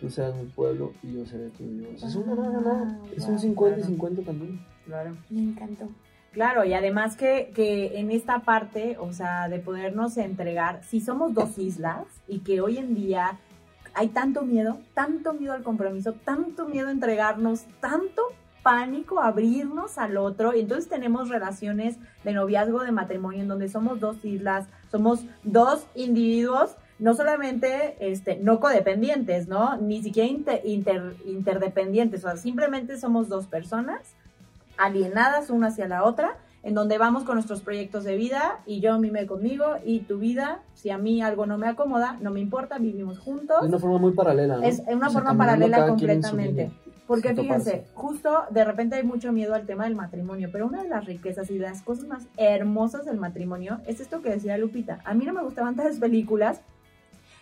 S3: Tú serás mi pueblo y yo seré tu Dios. Es un ganar, ganar. Es un
S4: Wow,
S3: 50 y
S4: claro.
S3: 50 también.
S4: Claro.
S2: Me encantó.
S4: Claro, y además que, que en esta parte, o sea, de podernos entregar, si somos dos islas y que hoy en día hay tanto miedo, tanto miedo al compromiso, tanto miedo a entregarnos, tanto pánico abrirnos al otro, y entonces tenemos relaciones de noviazgo, de matrimonio, en donde somos dos islas, somos dos individuos, no solamente este, no codependientes, ¿no? Ni siquiera inter- inter- interdependientes, o sea, simplemente somos dos personas alienadas una hacia la otra, en donde vamos con nuestros proyectos de vida y yo mime conmigo y tu vida, si a mí algo no me acomoda, no me importa, vivimos juntos.
S3: Es una forma muy paralela, ¿no?
S4: Es una
S3: O sea,
S4: forma paralela completamente. Porque fíjense, justo de repente hay mucho miedo al tema del matrimonio, pero una de las riquezas y de las cosas más hermosas del matrimonio es esto que decía Lupita. A mí no me gustaban tales películas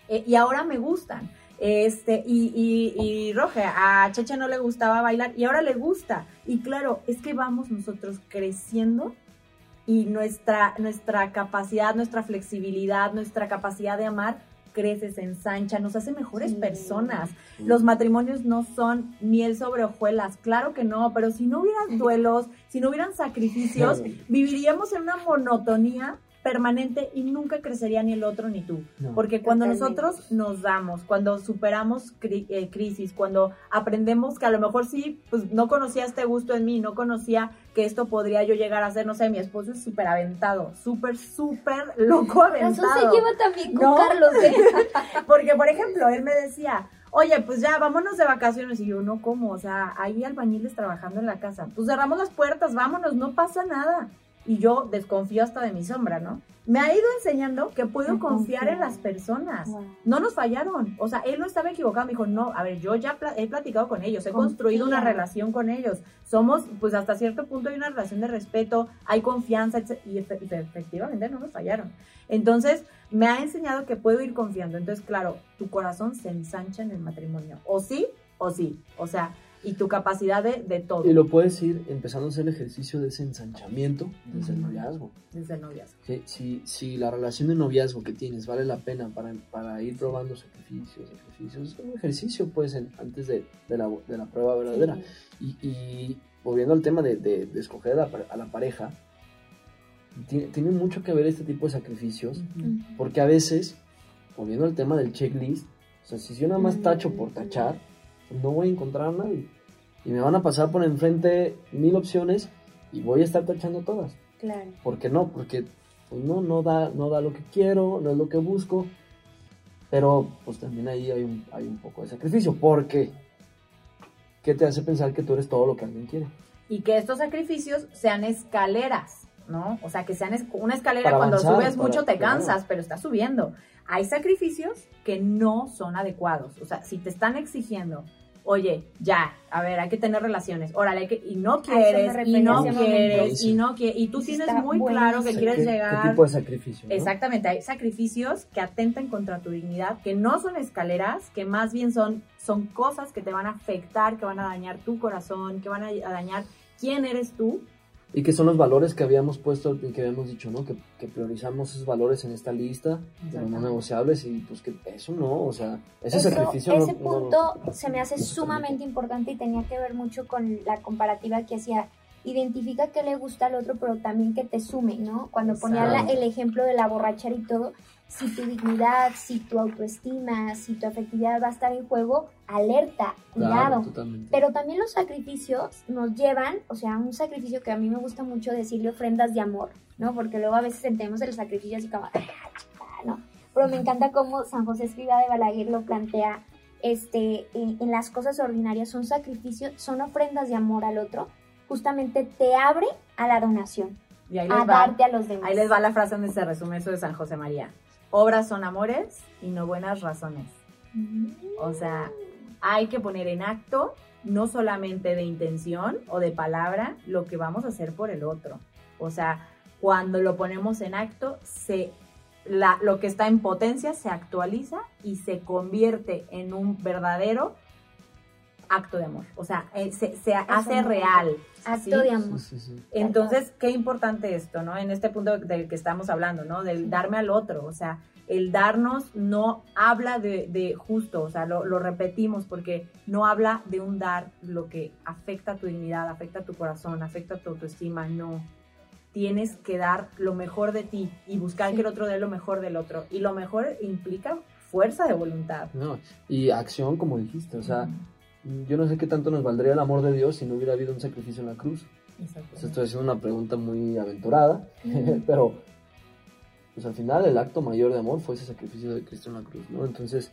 S4: eh, y ahora me gustan. Este, y, y, y Roge, a Cheche no le gustaba bailar y ahora le gusta. Y claro, es que vamos nosotros creciendo y nuestra, nuestra capacidad, nuestra flexibilidad, nuestra capacidad de amar crece, se ensancha, nos hace mejores
S2: Sí.
S4: personas. Los matrimonios no son miel sobre hojuelas, claro que no, pero si no hubieran duelos, si no hubieran sacrificios, viviríamos en una monotonía permanente y nunca crecería ni el otro ni tú.
S3: No.
S4: Porque cuando
S2: Totalmente.
S4: nosotros nos damos, cuando superamos cri- eh, crisis, cuando aprendemos que a lo mejor sí, pues no conocía este gusto en mí, no conocía que esto podría yo llegar a ser, no sé, mi esposo es súper aventado, súper, súper loco aventado.
S2: se lleva también con
S4: ¿No?
S2: Carlos, ¿eh?
S4: Porque, por ejemplo, él me decía, oye, pues ya, vámonos de vacaciones. Y yo, no, ¿cómo? O sea, hay albañiles trabajando en la casa. Pues cerramos las puertas, vámonos, no pasa nada. Y yo desconfío hasta de mi sombra, ¿no? Me ha ido enseñando que puedo confiar en las personas.
S2: Wow.
S4: No nos fallaron. O sea, él no estaba equivocado. Me dijo, no, a ver, yo ya he platicado con ellos, he
S2: Confía.
S4: construido una relación con ellos. Somos, pues hasta cierto punto hay una relación de respeto, hay confianza, y efectivamente no nos fallaron. Entonces, me ha enseñado que puedo ir confiando. Entonces, claro, tu corazón se ensancha en el matrimonio. O sí, o sí. O sea, y tu capacidad de, de todo.
S3: Y lo puedes ir empezando a hacer el ejercicio de ese ensanchamiento desde el
S4: Ujú.
S3: noviazgo.
S4: Desde el noviazgo.
S3: Si, si, si la relación de noviazgo que tienes vale la pena para, para ir probando sacrificios, sacrificios, es un ejercicio pues en- antes de, de la, de la prueba verdadera.
S2: Sí.
S3: Y, y volviendo al tema de, de- de escoger a a la pareja, tiene, tiene mucho que ver este tipo de sacrificios, porque a veces, volviendo al tema del checklist, o sea, si yo nada más tacho por tachar, no voy a encontrar a nadie. Y me van a pasar por enfrente mil opciones y voy a estar tachando todas.
S2: Claro.
S3: ¿Por qué no? Porque pues, no, no, da, no da lo que quiero, no es lo que busco. Pero pues también ahí hay un, hay un poco de sacrificio. ¿Por qué? ¿Qué te hace pensar que tú eres todo lo que alguien quiere?
S4: y que estos sacrificios sean escaleras, ¿no? O sea, que sean es- una escalera
S3: Para
S4: cuando
S3: avanzar,
S4: subes
S3: para-
S4: mucho te
S3: claro.
S4: cansas, pero estás subiendo. Hay sacrificios que no son adecuados. O sea, si te están exigiendo oye, ya, a ver, hay que tener relaciones, órale, hay que, y no quieres, y no quieres, y no quieres, y tú tienes
S2: está
S4: muy claro que quieres
S3: ¿Qué,
S4: llegar.
S3: ¿Qué tipo de sacrificio? no?
S4: Exactamente, hay sacrificios que atentan contra tu dignidad, que no son escaleras, que más bien son, son cosas que te van a afectar, que van a dañar tu corazón, que van a, a dañar quién eres tú.
S3: Y que son los valores que habíamos puesto y que habíamos dicho, ¿no? Que, que priorizamos esos valores en esta lista, de los no negociables y pues que eso no, o sea, ese
S2: Eso-
S3: sacrificio no-
S2: ese
S3: no-
S2: punto se me hace sumamente importante y tenía que ver mucho con la comparativa que hacía. Identifica qué le gusta al otro, pero también que te sume, ¿no? Cuando ponía la- el ejemplo de la borrachera y todo, si tu dignidad, si tu autoestima, si tu afectividad va a estar en juego, alerta, cuidado. Pero también los sacrificios nos llevan, o sea, un sacrificio que a mí me gusta mucho decirle ofrendas de amor, ¿no? Porque luego a veces entendemos el sacrificio así como, "Ah, chica", ¿no? Pero me encanta cómo San José Escriba de Balaguer lo plantea, este, en, en las cosas ordinarias son sacrificios, son ofrendas de amor al otro, justamente te abre a la donación,
S4: Y ahí
S2: a
S4: va,
S2: darte a los demás.
S4: ahí les va la frase donde se resume eso de San José María. Obras son amores y no buenas razones.
S2: Mm.
S4: O sea, hay que poner en acto, no solamente de intención o de palabra, lo que vamos a hacer por el otro. O sea, cuando lo ponemos en acto, se, la, lo que está en potencia se actualiza y se convierte en un verdadero acto de amor. O sea, eh, se, se hace real.
S2: Acto
S4: ¿sí?
S2: de amor.
S3: sí, sí.
S4: Entonces, qué importante esto, ¿no? En este punto del que estamos hablando, ¿no? Del darme al otro, o sea, el darnos no habla de, de justo, o sea, lo, lo repetimos porque no habla de un dar lo que afecta a tu dignidad, afecta a tu corazón, afecta a tu autoestima, no. Tienes que dar lo mejor de ti y buscar
S2: Sí.
S4: que el otro dé lo mejor del otro. Y lo mejor implica fuerza de voluntad.
S3: No, y acción, como dijiste, o sea, yo no sé qué tanto nos valdría el amor de Dios si no hubiera habido un sacrificio en la cruz. Sea, estoy haciendo una pregunta muy aventurada, pero pues al final el acto mayor de amor fue ese sacrificio de Cristo en la cruz, ¿no? Entonces,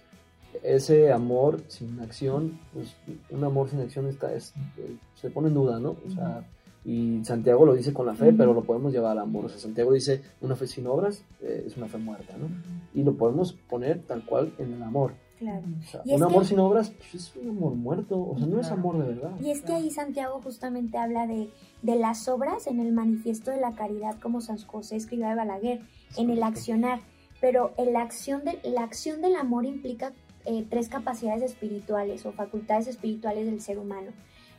S3: ese amor sin acción, pues un amor sin acción está, es, eh, se pone en duda, ¿no? O sea, y Santiago lo dice con la fe, pero lo podemos llevar al amor. O sea, Santiago dice, una fe sin obras eh, es una fe muerta, ¿no? Y lo podemos poner tal cual en el amor.
S2: Claro.
S3: O sea, un amor
S2: que-
S3: sin obras pues, es un amor muerto, o sea, no es amor de verdad.
S2: Y es que ahí Santiago justamente habla de, de las obras en el manifiesto de la caridad, como San José escribió de Balaguer, en el accionar. Pero en la, acción de, la acción del amor implica eh, tres capacidades espirituales o facultades espirituales del ser humano,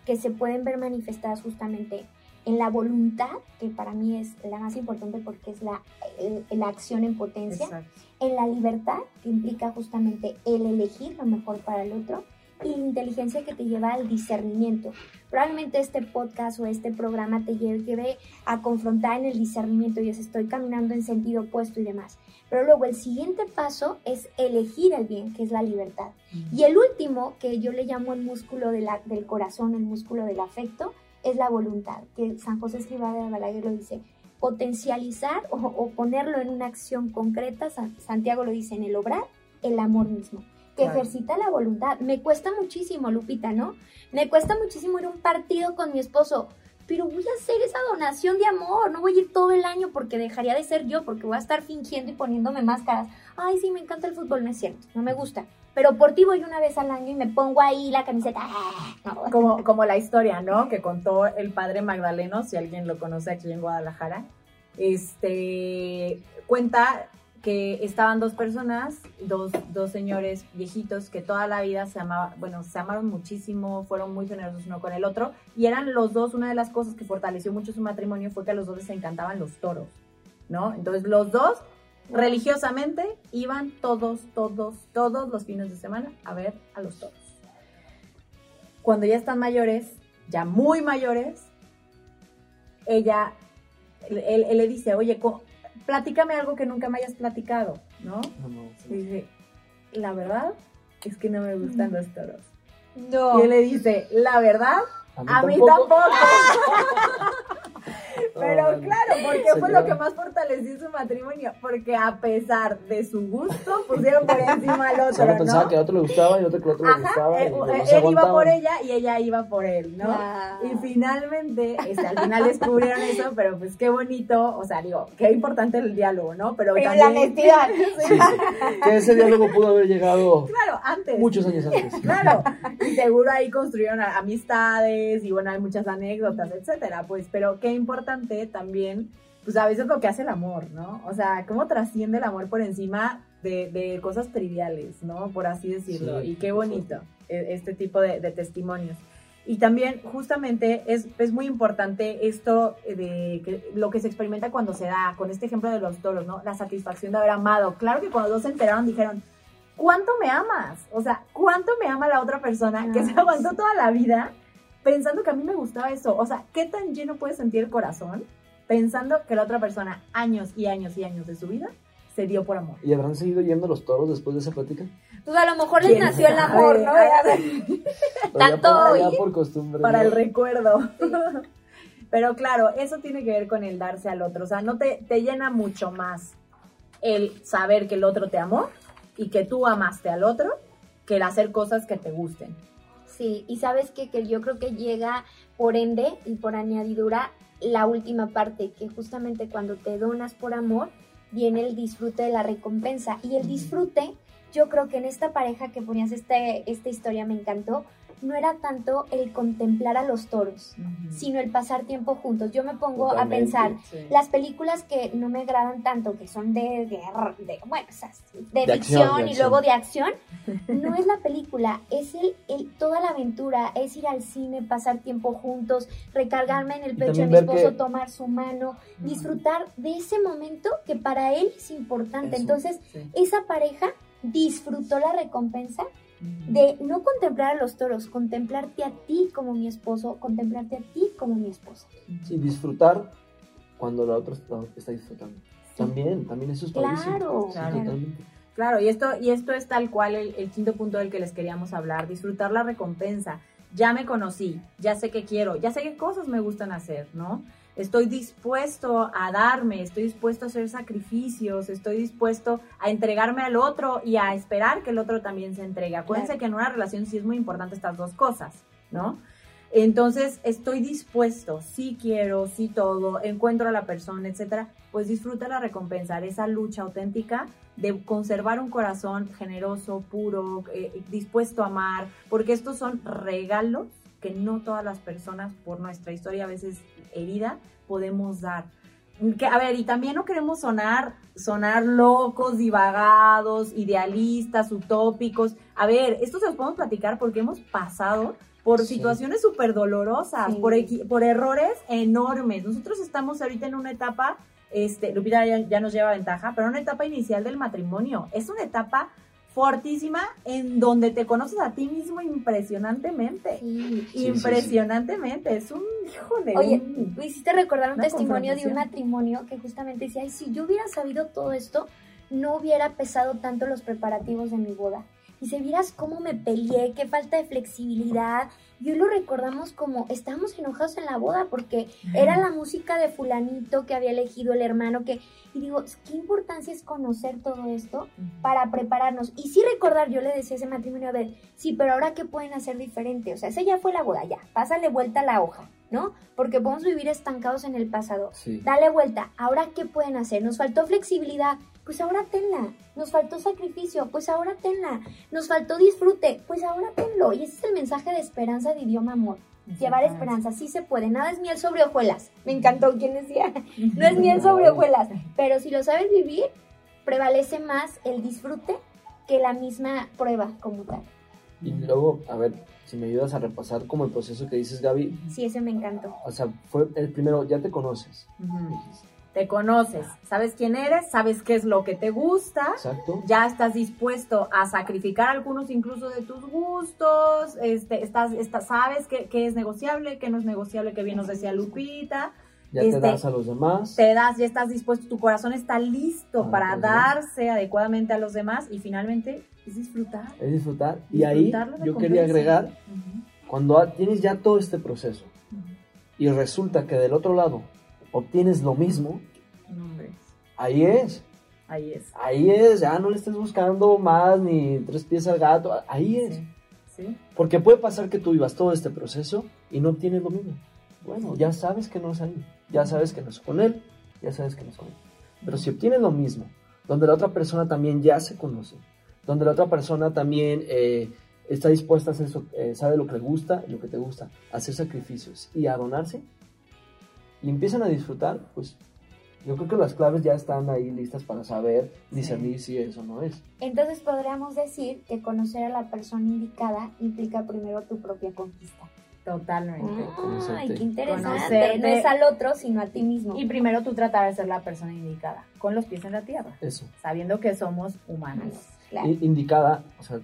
S2: que se pueden ver manifestadas justamente en la voluntad, que para mí es la más importante porque es la, el- la acción en potencia,
S4: Exacto.
S2: en la libertad, que implica justamente el elegir lo mejor para el otro, y la inteligencia que te lleva al discernimiento. Probablemente este podcast o este programa te lleve a confrontar en el discernimiento y es estoy caminando en sentido opuesto y demás. Pero luego el siguiente paso es elegir el bien, que es la libertad. Y el último, que yo le llamo el músculo de la- del corazón, el músculo del afecto, es la voluntad, que San José Escribá de Balaguer lo dice, potencializar o, o ponerlo en una acción concreta, San- Santiago lo dice en el obrar, el amor mismo, que
S4: Claro.
S2: ejercita la voluntad. Me cuesta muchísimo, Lupita, ¿no? Me cuesta muchísimo ir a un partido con mi esposo, pero voy a hacer esa donación de amor, no voy a ir todo el año porque dejaría de ser yo, porque voy a estar fingiendo y poniéndome máscaras. Ay, sí, me encanta el fútbol, no es cierto, no me gusta. Pero por ti voy una vez al año y me pongo ahí la camiseta. Ah,
S4: como, como la historia, ¿no? Que contó el padre Magdaleno, si alguien lo conoce aquí en Guadalajara. Este cuenta que estaban dos personas, dos, dos señores viejitos que toda la vida se amaban, bueno, se amaron muchísimo, fueron muy generosos uno con el otro, y eran los dos, una de las cosas que fortaleció mucho su matrimonio fue que a los dos les encantaban los toros, ¿no? Entonces los dos religiosamente iban todos, todos, todos los fines de semana a ver a los toros cuando ya están mayores, ya muy mayores, ella, él, él- le dice, oye, co- platícame algo que nunca me hayas platicado, ¿no?
S3: No, no,
S4: Y dice, la verdad es que no me gustan los toros.
S2: No.
S4: Y él le dice, la verdad,
S3: A mí
S4: a mí
S3: tampoco.
S4: tampoco. Pero claro, porque fue lo que más fortaleció su matrimonio. Porque a pesar de su gusto, pusieron por encima al otro,
S3: Solo pensaba
S4: ¿no?
S3: que a otro le gustaba y a otro que a otro le gustaba.
S4: eh,
S3: y
S4: eh, él iba por ella y ella iba por él, ¿no? Y finalmente, este, al final descubrieron eso, pero pues qué bonito, o sea, digo, qué importante el diálogo, ¿no? Pero,
S2: Pero
S4: también...
S2: la honestidad.
S3: Sí, que ese diálogo pudo haber llegado
S4: Claro, antes.
S3: muchos años antes.
S4: Claro, y seguro ahí construyeron amistades y bueno, hay muchas anécdotas, etcétera, pues, pero qué importante también, pues a veces lo que hace el amor, ¿no? O sea, cómo trasciende el amor por encima de, de cosas triviales, ¿no? Por así decirlo,
S3: Sí,
S4: y qué bonito eh, este tipo de, de testimonios. Y también, justamente, es, es muy importante esto de que, lo que se experimenta cuando se da, con este ejemplo de los toros, ¿no? La satisfacción de haber amado. Claro que cuando los dos se enteraron dijeron, ¿cuánto me amas? O sea, ¿cuánto me ama la otra persona que se
S2: Ay,
S4: aguantó toda la vida pensando que a mí me gustaba eso? O sea, ¿qué tan lleno puede sentir el corazón pensando que la otra persona, años y años y años de su vida, se dio por amor?
S3: ¿Y habrán seguido yendo los toros después de esa plática?
S2: Pues a lo mejor les
S4: ¿Quién
S2: nació el amor, ¿no?
S3: Ya
S2: Tanto
S3: por, ya
S2: hoy.
S3: por costumbre.
S4: para
S3: ¿no?
S4: el recuerdo. Pero claro, eso tiene que ver con el darse al otro. O sea, no te, te llena mucho más el saber que el otro te amó y que tú amaste al otro que el hacer cosas que te gusten.
S2: Sí, y sabes qué? que yo creo que llega por ende y por añadidura la última parte, que justamente cuando te donas por amor, viene el disfrute de la recompensa. Y el disfrute, yo creo que en esta pareja que ponías este, esta historia me encantó, no era tanto el contemplar a los toros, sino el pasar tiempo juntos. Yo me pongo
S3: Totalmente.
S2: a pensar,
S4: Sí.
S2: las películas que no me agradan tanto, que son de guerra, de, bueno, o sea, de,
S3: De
S2: ficción
S3: acción, de
S2: y
S3: acción.
S2: luego de acción, no es la película, es el, el- toda la aventura, es ir al cine, pasar tiempo juntos, recargarme en el pecho de mi esposo,
S3: que-
S2: tomar su mano, disfrutar de ese momento que para él es importante.
S3: Eso.
S2: Entonces,
S4: Sí.
S2: esa pareja disfrutó la recompensa de no contemplar a los toros, contemplarte a ti como mi esposo, contemplarte a ti como mi esposa.
S3: Sí, disfrutar cuando la otra está, está disfrutando. También, también eso es padrísimo.
S2: Claro,
S3: Sí,
S4: claro.
S3: totalmente.
S4: Claro, y esto, y esto es tal cual el, el quinto punto del que les queríamos hablar, disfrutar la recompensa. Ya me conocí, ya sé qué quiero, ya sé qué cosas me gustan hacer, ¿no? Estoy dispuesto a darme, estoy dispuesto a hacer sacrificios, estoy dispuesto a entregarme al otro y a esperar que el otro también se entregue. Acuérdense
S2: Claro.
S4: que en una relación sí es muy importante estas dos cosas, ¿no? Entonces, estoy dispuesto, sí quiero, sí todo, encuentro a la persona, etcétera, pues disfruta la recompensa, esa lucha auténtica de conservar un corazón generoso, puro, eh, dispuesto a amar, porque estos son regalos que no todas las personas, por nuestra historia a veces herida, podemos dar. Que, a ver, y también no queremos sonar, sonar locos, divagados, idealistas, utópicos. A ver, esto se los podemos platicar porque hemos pasado por
S3: Sí.
S4: situaciones súper dolorosas,
S2: Sí.
S4: por, por errores enormes. Nosotros estamos ahorita en una etapa, este, Lupita ya, ya nos lleva ventaja, pero una etapa inicial del matrimonio. Es una etapa fortísima en donde te conoces a ti mismo impresionantemente.
S2: Sí.
S3: Sí, sí,
S4: impresionantemente. Es un, híjole.
S2: Oye,
S4: un-
S2: me hiciste recordar un testimonio de un matrimonio que justamente decía, ay, si yo hubiera sabido todo esto, no hubiera pesado tanto los preparativos de mi boda. Y si vieras cómo me peleé, qué falta de flexibilidad. Y hoy lo recordamos como estábamos enojados en la boda porque era la música de fulanito que había elegido el hermano que... Y digo, qué importancia es conocer todo esto para prepararnos. Y sí recordar, yo le decía a ese matrimonio, a ver, sí, pero ahora qué pueden hacer diferente. O sea, esa ya fue la boda, ya, pásale vuelta a la hoja, ¿no? Porque podemos vivir estancados en el pasado.
S3: Sí.
S2: Dale vuelta, ahora qué pueden hacer. Nos faltó flexibilidad, pues ahora tenla. Nos faltó sacrificio, pues ahora tenla. Nos faltó disfrute, pues ahora tenlo. Y ese es el mensaje de esperanza de idioma amor. Llevar esperanza, sí se puede. Nada es miel sobre hojuelas. Me encantó quien decía. No es miel sobre hojuelas. Pero si lo sabes vivir, prevalece más el disfrute que la misma prueba como tal.
S3: Y luego, a ver, si me ayudas a repasar como el proceso que dices, Gaby.
S2: Sí, ese me encantó.
S3: O sea, fue el primero, ya te conoces.
S4: Te conoces, sabes quién eres, sabes qué es lo que te gusta,
S3: Exacto.
S4: ya estás dispuesto a sacrificar algunos incluso de tus gustos, este, estás, estás, sabes qué, qué es negociable, qué no es negociable, que bien nos decía Lupita,
S3: Ya
S4: Este,
S3: te das a los demás.
S4: te das, ya estás dispuesto, tu corazón está listo
S3: Ah,
S4: para
S3: pues,
S4: darse adecuadamente a los demás y finalmente es disfrutar.
S3: Es disfrutar. Y ahí yo quería agregar,
S4: Ujú,
S3: cuando a- tienes ya todo este proceso y resulta que del otro lado obtienes lo mismo, ahí es.
S4: ahí es.
S3: Ahí es, ya no le estés buscando más ni tres pies al gato, ahí es.
S4: Sí. ¿Sí?
S3: Porque puede pasar que tú vivas todo este proceso y no obtienes lo mismo. Bueno, ya sabes que no es ahí, ya sabes que no es con él, ya sabes que no es con él. Pero si obtienes lo mismo, donde la otra persona también ya se conoce, donde la otra persona también eh, está dispuesta a hacer eso, eh, sabe lo que le gusta y lo que te gusta, hacer sacrificios y a donarse, y empiezan a disfrutar, pues yo creo que las claves ya están ahí listas para saber discernir si eso no es.
S2: Entonces podríamos decir que conocer a la persona indicada implica primero tu propia conquista.
S4: Totalmente.
S3: conocerte.
S2: Ay, qué interesante.
S4: Conocerte.
S2: No es al otro, sino a ti mismo.
S4: Y primero tú tratar de ser la persona indicada, con los pies en la tierra,
S3: Eso.
S4: sabiendo que somos humanos.
S2: Claro.
S3: Indicada, o sea,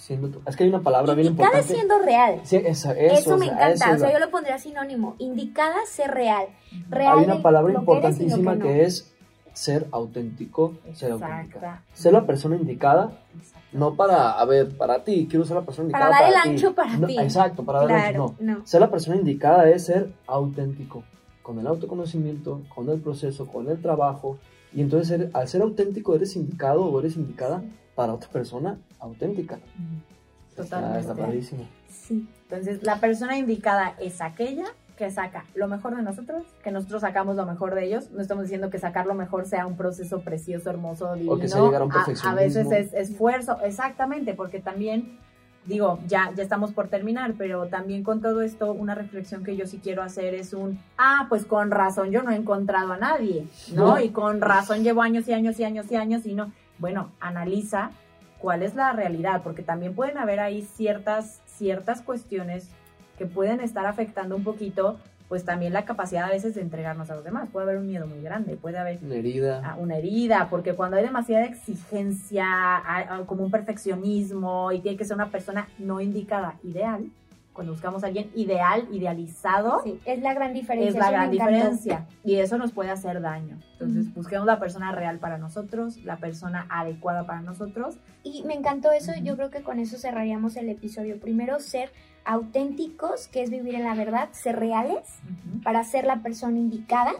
S3: siendo tú. Es que hay una palabra bien
S2: Indicada
S3: importante.
S2: siendo real.
S3: Sí, eso, eso,
S2: Eso,
S3: o
S2: me
S3: sea,
S2: encanta.
S3: eso
S2: O sea, yo lo pondría sinónimo. Indicada, ser real. Real
S3: Hay una palabra
S2: que
S3: importantísima
S2: que
S3: que,
S2: no.
S3: es ser auténtico, ser auténtica. Ser la persona indicada,
S4: Exacto.
S3: no para, a ver, para ti, quiero ser la persona
S2: Para
S3: indicada.
S2: dar el
S3: ti.
S2: ancho para
S3: No,
S2: ti.
S3: Exacto, para dar el
S2: Claro,
S3: ancho, no.
S2: no.
S3: Ser la persona indicada es ser auténtico, con el autoconocimiento, con el proceso, con el trabajo. Y entonces, al ser auténtico, eres indicado o eres indicada para otra persona auténtica. Está,
S4: Totalmente.
S3: está padrísimo.
S2: Sí.
S4: Entonces, la persona indicada es aquella que saca lo mejor de nosotros, que nosotros sacamos lo mejor de ellos. No estamos diciendo que sacar lo mejor sea un proceso precioso, hermoso, divino.
S3: que sea llegar a un
S4: a, veces es esfuerzo, exactamente, porque también, digo, ya, ya estamos por terminar, pero también con todo esto, una reflexión que yo sí quiero hacer es un, ah, pues con razón yo no he encontrado a nadie, ¿no?
S3: No.
S4: Y con razón llevo años y años y años y años y no. Bueno, analiza cuál es la realidad, porque también pueden haber ahí ciertas, ciertas cuestiones que pueden estar afectando un poquito, pues también la capacidad a veces de entregarnos a los demás. Puede haber un miedo muy grande, puede haber
S3: Una herida.
S4: ah, una herida, porque cuando hay demasiada exigencia, hay como un perfeccionismo y tiene que ser una persona no indicada, ideal, cuando buscamos a alguien ideal, idealizado,
S2: Sí, es la gran diferencia.
S4: es la gran diferencia y eso nos puede hacer daño. Entonces, busquemos la persona real para nosotros, la persona adecuada para nosotros.
S2: Y me encantó eso, yo creo que con eso cerraríamos el episodio. Primero, ser auténticos, que es vivir en la verdad, ser reales, para ser la persona indicada,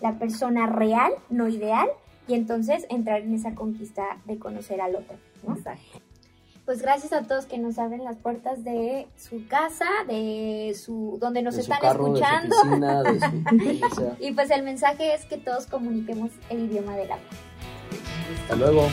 S2: la persona real, no ideal, y entonces entrar en esa conquista de conocer al otro. ¿no?
S4: Exacto.
S2: Pues gracias a todos que nos abren las puertas de su casa, de su donde nos
S3: de su
S2: están
S3: carro,
S2: escuchando.
S3: de su oficina, de su... o sea,
S2: Y pues el mensaje es que todos comuniquemos el idioma del amor.
S3: hasta luego.